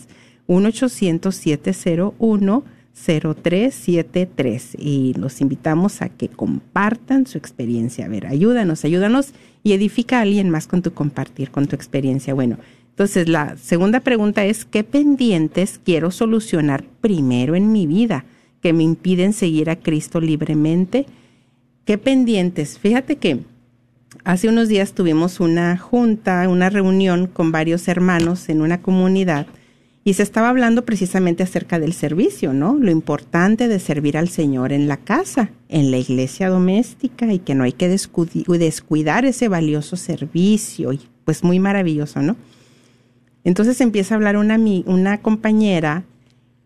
1-800-701-0373. Y los invitamos a que compartan su experiencia. A ver, ayúdanos, ayúdanos y edifica a alguien más con tu compartir, con tu experiencia. Bueno, entonces la segunda pregunta es, ¿qué pendientes quiero solucionar primero en mi vida que me impiden seguir a Cristo libremente? ¿Qué pendientes? Fíjate que hace unos días tuvimos una junta, una reunión con varios hermanos en una comunidad y se estaba hablando precisamente acerca del servicio, ¿no? Lo importante de servir al Señor en la casa, en la iglesia doméstica y que no hay que descuidar ese valioso servicio y pues muy maravilloso, ¿no? Entonces empieza a hablar una, una compañera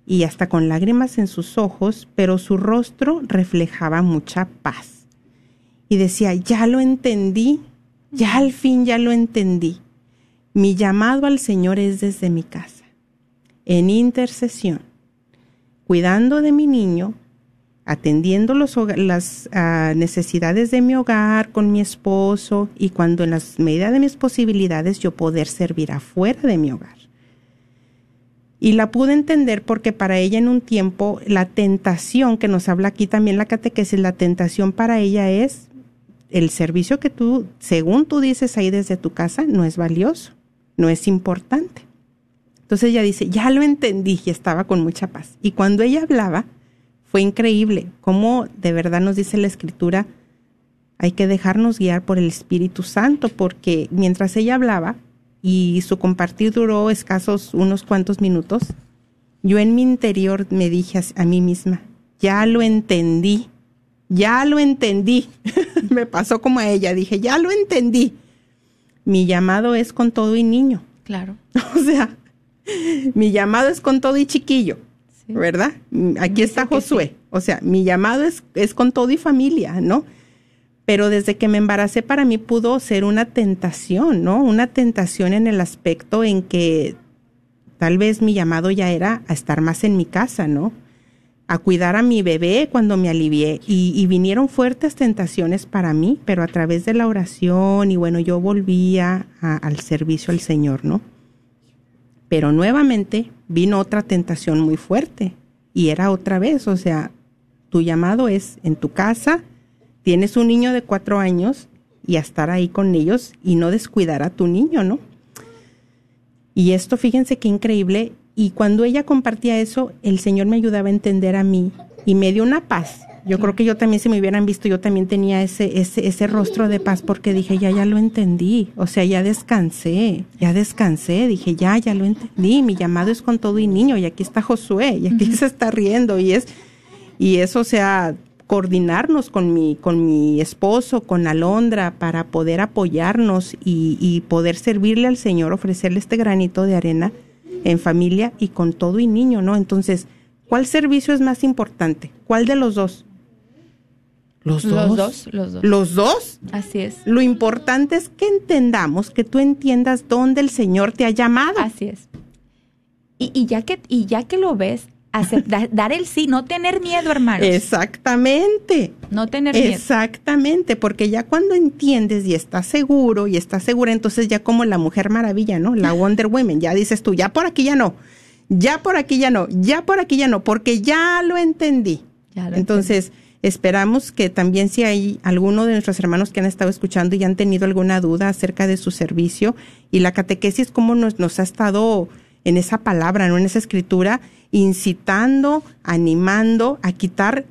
y hasta con lágrimas en sus ojos, pero su rostro reflejaba mucha paz. Y decía, ya lo entendí, ya al fin ya lo entendí. Mi llamado al Señor es desde mi casa, en intercesión, cuidando de mi niño, atendiendo las ah, necesidades de mi hogar con mi esposo y cuando en las medidas de mis posibilidades yo poder servir afuera de mi hogar. Y la pude entender porque para ella en un tiempo la tentación que nos habla aquí también la catequesis, la tentación para ella es el servicio que tú, según tú dices ahí desde tu casa, no es valioso, no es importante. Entonces ella dice, ya lo entendí y estaba con mucha paz. Y cuando ella hablaba, fue increíble cómo de verdad nos dice la escritura, hay que dejarnos guiar por el Espíritu Santo, porque mientras ella hablaba y su compartir duró escasos unos cuantos minutos, yo en mi interior me dije a, mí misma, ya lo entendí, ya lo entendí. me pasó como a ella, dije, ya lo entendí. Mi llamado es con todo y niño. Claro. O sea, mi llamado es con todo y chiquillo, Sí. ¿verdad? Aquí está Josué. O sea, mi llamado es, es con todo y familia, ¿no? Pero desde que me embaracé para mí pudo ser una tentación, ¿no? Una tentación en el aspecto en que tal vez mi llamado ya era a estar más en mi casa, ¿no? A cuidar a mi bebé cuando me alivié. Y, vinieron fuertes tentaciones para mí, pero a través de la oración y bueno, yo volvía al servicio al Señor, ¿no? Pero nuevamente vino otra tentación muy fuerte y era otra vez, o sea, tu llamado es en tu casa, tienes un niño de cuatro años y a estar ahí con ellos y no descuidar a tu niño, ¿no? Y esto, fíjense qué increíble. Y cuando ella compartía eso, el Señor me ayudaba a entender a mí y me dio una paz. Yo creo que yo también, si me hubieran visto, yo también tenía ese, ese, ese rostro de paz porque dije, ya, ya lo entendí. O sea, ya descansé, ya descansé. Dije, ya, ya lo entendí. Mi llamado es con todo y niño. Y aquí está Josué, y aquí se está riendo. Y es, y eso, o sea, coordinarnos con mi, con mi esposo, con Alondra, para poder apoyarnos y, y poder servirle al Señor, ofrecerle este granito de arena en familia y con todo y niño, ¿no? Entonces, ¿cuál servicio es más importante? ¿Cuál de los dos? Los dos. Los dos, los dos. ¿Los dos? Así es. Lo importante es que entendamos, que tú entiendas dónde el Señor te ha llamado. Así es. Y, y ya que y ya que lo ves, dar el sí, no tener miedo, hermanos. Exactamente. no tener miedo. Exactamente, porque ya cuando entiendes y estás seguro y estás segura, entonces ya como la Mujer Maravilla, ¿no? La Wonder Woman, ya dices tú, ya por aquí ya no, ya por aquí ya no, ya por aquí ya no, porque ya lo entendí. Ya lo entonces, esperamos que también si hay alguno de nuestros hermanos que han estado escuchando y han tenido alguna duda acerca de su servicio y la catequesis, cómo nos, nos ha estado en esa palabra, ¿no? En esa escritura, incitando, animando a quitar,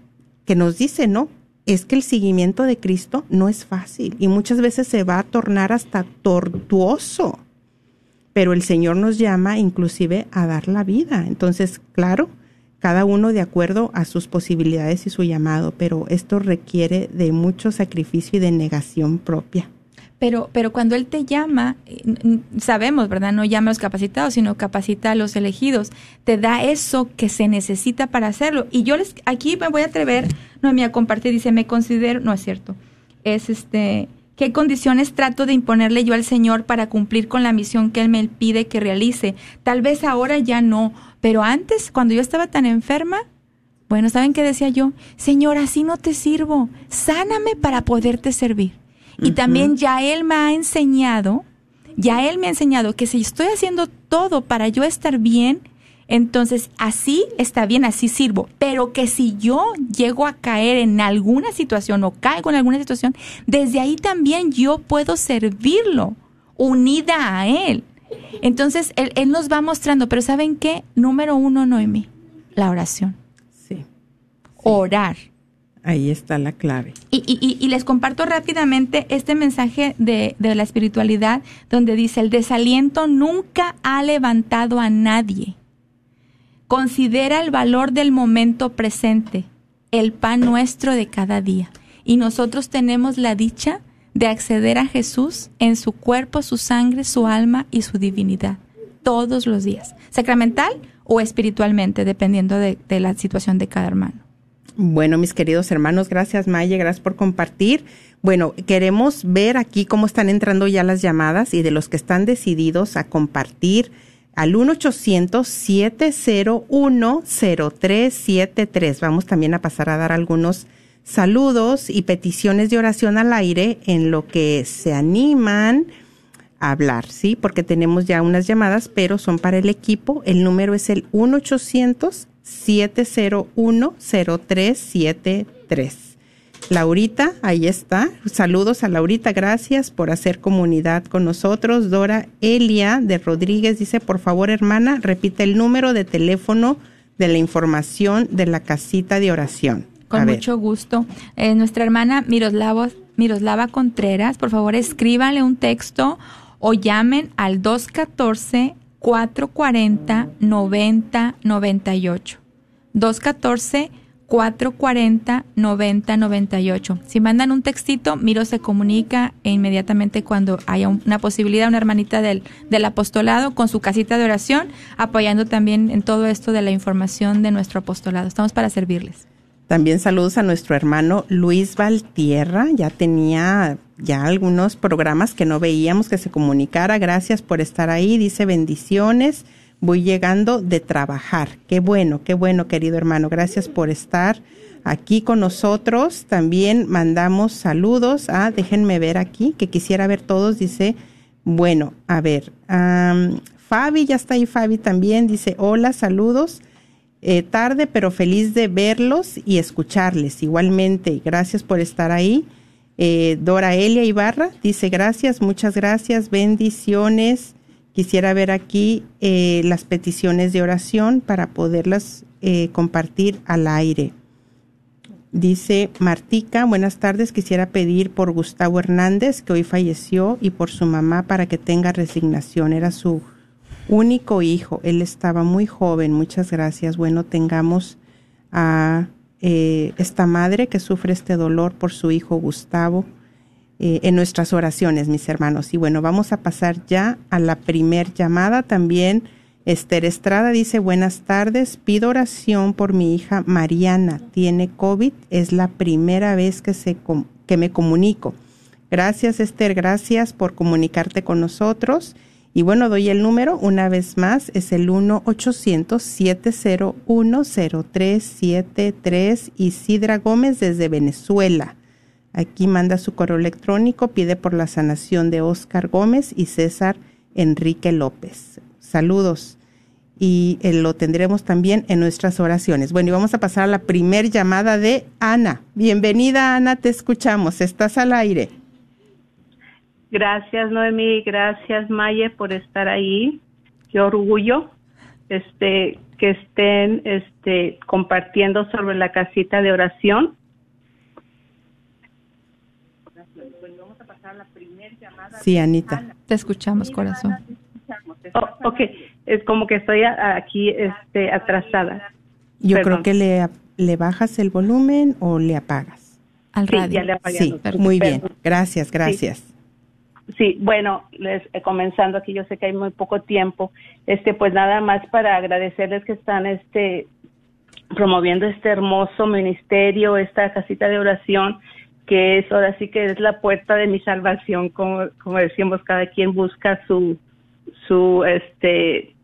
que nos dice, ¿no? es que el seguimiento de Cristo no es fácil y muchas veces se va a tornar hasta tortuoso. Pero el Señor nos llama inclusive a dar la vida. Entonces, claro, cada uno de acuerdo a sus posibilidades y su llamado, pero esto requiere de mucho sacrificio y de negación propia. Pero, pero cuando Él te llama, eh, sabemos, ¿verdad? No llama a los capacitados, sino capacita a los elegidos. Te da eso que se necesita para hacerlo. Y yo les, aquí me voy a atrever, no me a compartir, dice, me considero, no es cierto, es este, ¿qué condiciones trato de imponerle yo al Señor para cumplir con la misión que Él me pide que realice? Tal vez ahora ya no, pero antes, cuando yo estaba tan enferma, bueno, ¿saben qué decía yo? Señor, así no te sirvo, sáname para poderte servir. Y también ya Él me ha enseñado, ya Él me ha enseñado que si estoy haciendo todo para yo estar bien, entonces así está bien, así sirvo. Pero que si yo llego a caer en alguna situación o caigo en alguna situación, desde ahí también yo puedo servirlo, unida a Él. Entonces Él, él nos va mostrando, pero ¿saben qué? Número uno, Noemi, la oración. Sí. Orar. Ahí está la clave. Y, y, les comparto rápidamente este mensaje de, de, la espiritualidad donde dice, el desaliento nunca ha levantado a nadie. Considera el valor del momento presente, el pan nuestro de cada día. Y nosotros tenemos la dicha de acceder a Jesús en su cuerpo, su sangre, su alma y su divinidad, todos los días, sacramental o espiritualmente, dependiendo de, de la situación de cada hermano. Bueno, mis queridos hermanos, gracias Maya, gracias por compartir. Bueno, queremos ver aquí cómo están entrando ya las llamadas y de los que están decididos a compartir al 1-800-701-0373. Vamos también a pasar a dar algunos saludos y peticiones de oración al aire en lo que se animan a hablar, ¿sí? Porque tenemos ya unas llamadas, pero son para el equipo. El número es el 1 800 701-0373. Laurita, ahí está. Saludos a Laurita, gracias por hacer comunidad con nosotros. Dora Elia de Rodríguez dice, por favor hermana, repite el número de teléfono de la información de la casita de oración. Con mucho gusto. Eh, nuestra hermana Miroslava, Miroslava Contreras, por favor escríbanle un texto o llamen al 214 440 9098. 214 440 9098. Si mandan un textito, Miro se comunica e inmediatamente cuando haya una posibilidad, una hermanita del, del apostolado con su casita de oración, apoyando también en todo esto de la información de nuestro apostolado. Estamos para servirles. También saludos a nuestro hermano Luis Valtierra. Ya tenía ya algunos programas que no veíamos que se comunicara. Gracias por estar ahí. Dice bendiciones voy llegando de trabajar. Qué bueno, qué bueno, querido hermano. Gracias por estar aquí con nosotros. También mandamos saludos. Ah, déjenme ver aquí, que quisiera ver todos. Dice, bueno, a ver, Fabi, ya está ahí Fabi también. Dice, hola, saludos. Eh, tarde, pero feliz de verlos y escucharles. Igualmente, gracias por estar ahí. Eh, Dora Elia Ibarra dice, gracias, muchas gracias, bendiciones. Quisiera ver aquí eh, las peticiones de oración para poderlas eh, compartir al aire. Dice Martica, buenas tardes, quisiera pedir por Gustavo Hernández, que hoy falleció, y por su mamá para que tenga resignación. Era su único hijo. Él estaba muy joven. Muchas gracias. Bueno, tengamos a eh, esta madre que sufre este dolor por su hijo Gustavo eh, en nuestras oraciones, mis hermanos. Y bueno, vamos a pasar ya a la primer llamada también. Esther Estrada dice, buenas tardes, pido oración por mi hija Mariana, tiene COVID, es la primera vez que, se, que me comunico. Gracias Esther, gracias por comunicarte con nosotros. Y bueno, doy el número una vez más, es el 1-800-701-0373, Isidra Gómez desde Venezuela. Aquí manda su correo electrónico, pide por la sanación de Oscar Gómez y César Enrique López. Saludos. Y eh, lo tendremos también en nuestras oraciones. Bueno, y vamos a pasar a la primer llamada de Ana. Bienvenida, Ana, te escuchamos. Estás al aire. Gracias, Noemí. Gracias, Maye, por estar ahí. Qué orgullo este, que estén este, compartiendo sobre la casita de oración pasar la primera llamada. Sí, Anita. Te escuchamos, corazón. Oh, ok, es como que estoy a- aquí este, atrasada. Yo Perdón. creo que le, le bajas el volumen o le apagas. Al Sí, radio. ya le apagué. Sí, muy bien. Gracias, gracias. Sí, bueno, les, eh, comenzando aquí, yo sé que hay muy poco tiempo, este, pues nada más para agradecerles que están, este, promoviendo este hermoso ministerio, esta casita de oración, que es ahora sí que es la puerta de mi salvación, como, como decimos, cada quien busca su, su, este,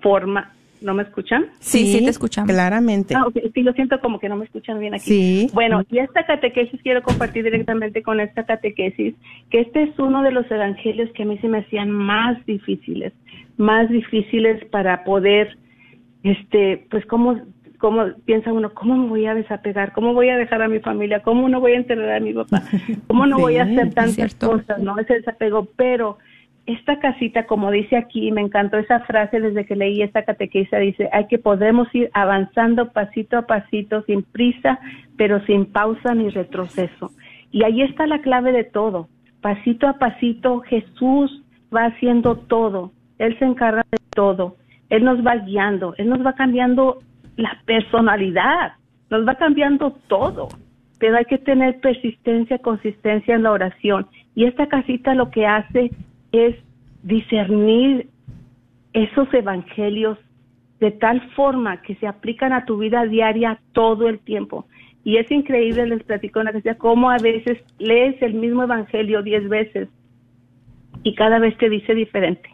forma. ¿No me escuchan? Sí, sí, te escuchamos. Claramente. Ah, ok, sí, lo siento como que no me escuchan bien aquí. Sí. Bueno, y esta catequesis quiero compartir directamente con esta catequesis, que este es uno de los evangelios que a mí se me hacían más difíciles, más difíciles para poder, este, pues cómo, cómo piensa uno, cómo me voy a desapegar, cómo voy a dejar a mi familia, cómo no voy a enterrar a mi papá, cómo no voy a hacer tantas cosas, ¿no? Ese desapego, pero esta casita, como dice aquí, me encantó esa frase desde que leí esta catequesa, dice, hay que podemos ir avanzando pasito a pasito, sin prisa, pero sin pausa ni retroceso. Y ahí está la clave de todo. Pasito a pasito, Jesús va haciendo todo. Él se encarga de todo. Él nos va guiando. Él nos va cambiando la personalidad. Nos va cambiando todo. Pero hay que tener persistencia, consistencia en la oración. Y esta casita lo que hace es discernir esos evangelios de tal forma que se aplican a tu vida diaria todo el tiempo. Y es increíble, les platico una cosa, cómo a veces lees el mismo evangelio diez veces y cada vez te dice diferente.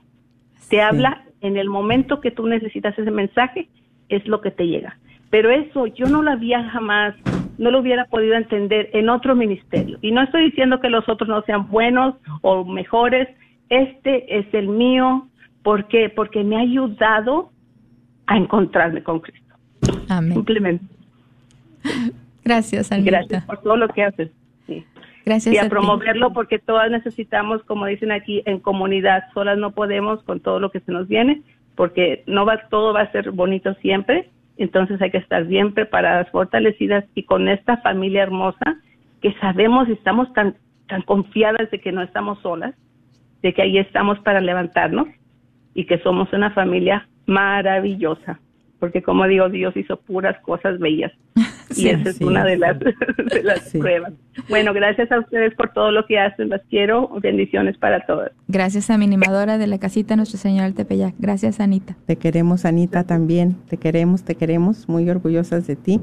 Te Sí. habla en el momento que tú necesitas ese mensaje, es lo que te llega. Pero eso yo no lo había jamás, no lo hubiera podido entender en otro ministerio. Y no estoy diciendo que los otros no sean buenos o mejores, este es el mío. ¿Por qué? Porque me ha ayudado a encontrarme con Cristo. Amén. Simplemente. Gracias, Anita. Gracias por todo lo que haces. Sí. Gracias y a a ti. promoverlo porque todas necesitamos, como dicen aquí, en comunidad. Solas no podemos con todo lo que se nos viene porque no va todo va a ser bonito siempre. Entonces hay que estar bien preparadas, fortalecidas y con esta familia hermosa que sabemos y estamos tan tan confiadas de que no estamos solas, de que ahí estamos para levantarnos y que somos una familia maravillosa. Porque como digo, Dios hizo puras cosas bellas. Y Sí, esa es sí, una de sí. las, de las Sí. pruebas. Bueno, gracias a ustedes por todo lo que hacen. Las quiero. Bendiciones para todos. Gracias a mi animadora de la casita Nuestra Señora del Tepeyac. Gracias, Anita. Te queremos, Anita, también. Te queremos, te queremos. Muy orgullosas de ti.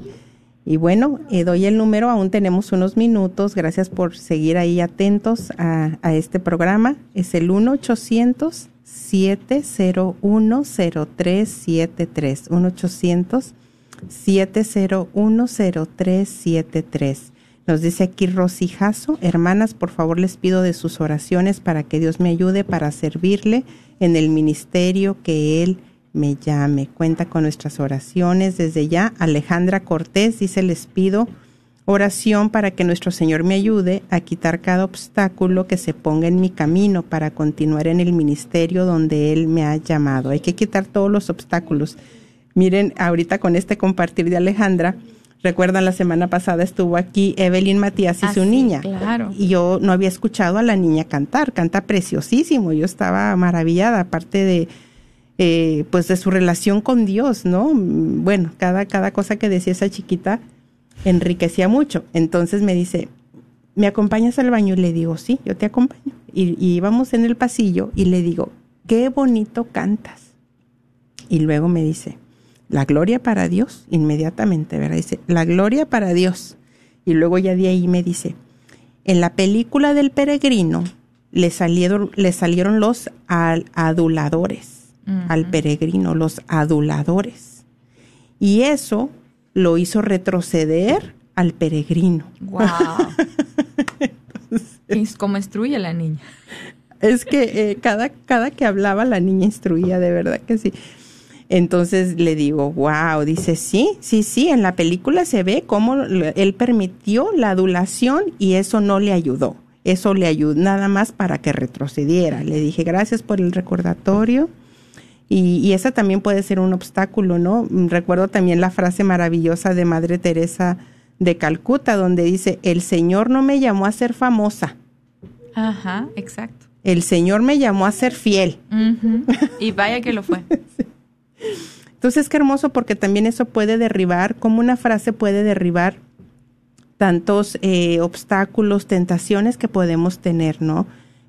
Y bueno, eh, doy el número, aún tenemos unos minutos. Gracias por seguir ahí atentos a, este programa. Es el 1-800-701-0373. 1-800-701-0373. Nos dice aquí Rosy Jasso, hermanas, por favor les pido de sus oraciones para que Dios me ayude para servirle en el ministerio que Él me llame. Cuenta con nuestras oraciones desde ya. Alejandra Cortés dice, les pido oración para que nuestro Señor me ayude a quitar cada obstáculo que se ponga en mi camino para continuar en el ministerio donde Él me ha llamado. Hay que quitar todos los obstáculos. Miren, ahorita con este compartir de Alejandra, recuerdan la semana pasada estuvo aquí Evelyn Matías y Ah, su sí, niña. claro. Y yo no había escuchado a la niña cantar, canta preciosísimo. Yo estaba maravillada, aparte de eh, pues de su relación con Dios, ¿no? Bueno, cada, cada cosa que decía esa chiquita enriquecía mucho. Entonces me dice, ¿me acompañas al baño? Y le digo, sí, yo te acompaño. Y, y íbamos en el pasillo y le digo, qué bonito cantas. Y luego me dice, la gloria para Dios, inmediatamente, ¿verdad? Dice, la gloria para Dios. Y luego ya de ahí me dice, en la película del peregrino le salieron, le salieron los aduladores, al peregrino, los aduladores. Y eso lo hizo retroceder al peregrino. Wow. ¿Cómo instruye la niña? Es que eh, cada, cada que hablaba la niña instruía, de verdad que sí. Entonces le digo, wow, dice, sí, sí, sí, en la película se ve cómo él permitió la adulación y eso no le ayudó. Eso le ayudó nada más para que retrocediera. Le dije, gracias por el recordatorio. Y, y esa también puede ser un obstáculo, ¿no? Recuerdo también la frase maravillosa de Madre Teresa de Calcuta, donde dice, el Señor no me llamó a ser famosa, Ajá, exacto. El Señor me llamó a ser fiel. Y vaya que lo fue. Entonces, qué hermoso porque también eso puede derribar, como una frase puede derribar tantos eh, obstáculos, tentaciones que podemos tener, ¿no?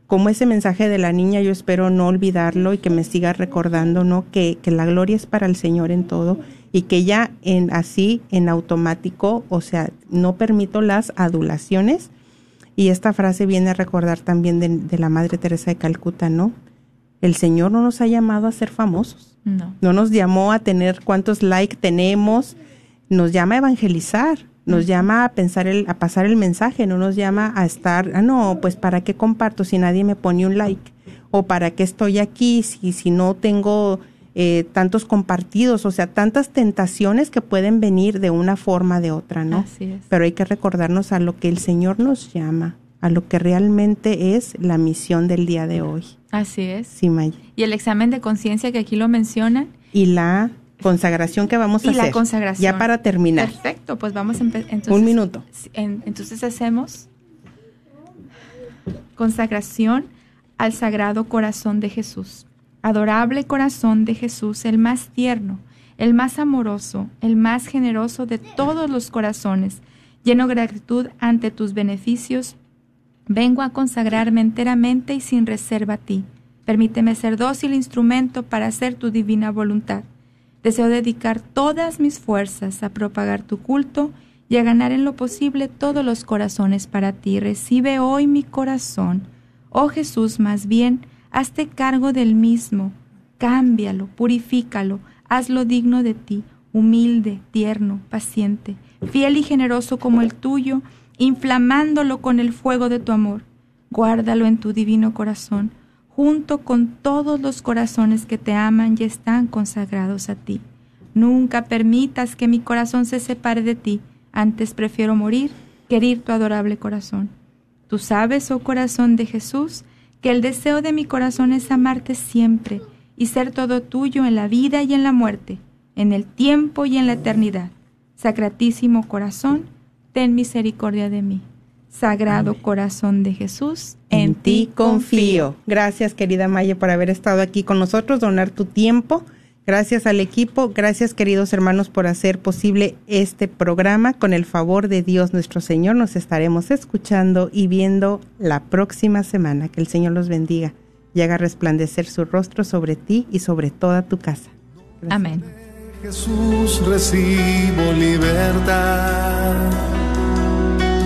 Como ese mensaje de la niña, yo espero no olvidarlo y que me siga recordando, ¿no? Que, que la gloria es para el Señor en todo y que ya en así, en automático, o sea, no permito las adulaciones. Y esta frase viene a recordar también de, de la Madre Teresa de Calcuta, ¿no? El Señor no nos ha llamado a ser famosos. No. No nos llamó a tener cuántos likes tenemos, nos llama a evangelizar, nos llama a pensar el, a pasar el mensaje, no nos llama a estar, ah, no, pues para qué comparto si nadie me pone un like, o para qué estoy aquí si, si no tengo eh, tantos compartidos, o sea, tantas tentaciones que pueden venir de una forma de otra, ¿no? Así es. Pero hay que recordarnos a lo que el Señor nos llama, a lo que realmente es la misión del día de hoy. Así es. Sí, Maya. Y el examen de conciencia que aquí lo mencionan. Y la consagración que vamos a Y la hacer. consagración. Ya para terminar. Perfecto, pues vamos a empezar. Un minuto. entonces hacemos consagración al Sagrado Corazón de Jesús. Adorable corazón de Jesús, el más tierno, el más amoroso, el más generoso de todos los corazones, lleno de gratitud ante tus beneficios, vengo a consagrarme enteramente y sin reserva a ti. Permíteme ser dócil instrumento para hacer tu divina voluntad. Deseo dedicar todas mis fuerzas a propagar tu culto y a ganar en lo posible todos los corazones para ti. Recibe hoy mi corazón. Oh Jesús, más bien, hazte cargo del mismo. Cámbialo, purifícalo, hazlo digno de ti, humilde, tierno, paciente, fiel y generoso como el tuyo, inflamándolo con el fuego de tu amor. Guárdalo en tu divino corazón, junto con todos los corazones que te aman y están consagrados a ti. Nunca permitas que mi corazón se separe de ti, antes prefiero morir que herir tu adorable corazón. Tú sabes, oh corazón de Jesús, que el deseo de mi corazón es amarte siempre y ser todo tuyo en la vida y en la muerte, en el tiempo y en la eternidad. Sacratísimo corazón, ten misericordia de mí. Sagrado corazón de Jesús, En ti confío. Gracias, querida Maya, por haber estado aquí con nosotros, donar tu tiempo. Gracias al equipo, gracias queridos hermanos por hacer posible este programa. Con el favor de Dios nuestro Señor nos estaremos escuchando y viendo la próxima semana. Que el Señor los bendiga y haga resplandecer su rostro sobre ti y sobre toda tu casa. Gracias. Amén. Jesús recibo libertad.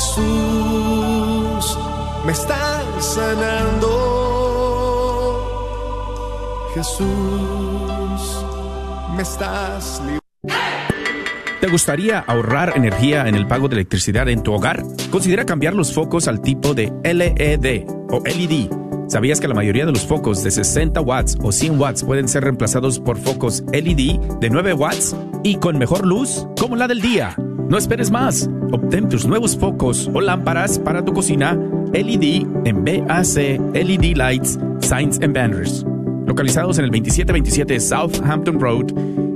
Jesús, me estás sanando. Jesús, me estás. ¿Te gustaría ahorrar energía en el pago de electricidad en tu hogar? Considera cambiar los focos al tipo de LED o LED. ¿Sabías que la mayoría de los focos de 60 watts o 100 watts pueden ser reemplazados por focos LED de 9 watts y con mejor luz como la del día? No esperes más. Obtén tus nuevos focos o lámparas para tu cocina LED en BAC LED Lights, Signs and Banners. Localizados en el 2727 Southampton Road,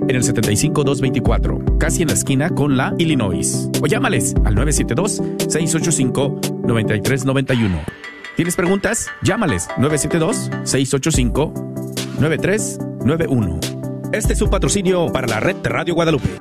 en el 75224, casi en la esquina con la Illinois. O llámales al 972-685-9391. ¿Tienes preguntas? Llámales 972-685-9391. Este es un patrocinio para la red Radio Guadalupe.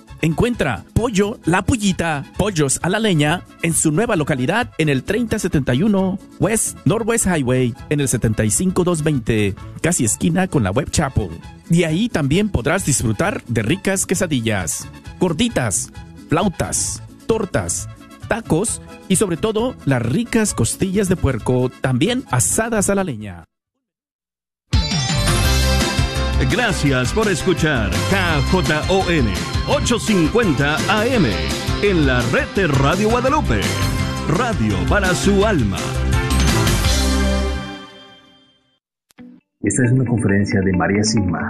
Encuentra Pollo La Pullita, pollos a la leña, en su nueva localidad en el 3071 West Northwest Highway, en el 75220, casi esquina con la Web Chapel. Y ahí también podrás disfrutar de ricas quesadillas, gorditas, flautas, tortas, tacos y sobre todo las ricas costillas de puerco, también asadas a la leña. Gracias por escuchar KJON 850 AM en la red de Radio Guadalupe. Radio para su alma. Esta es una conferencia de María Sigma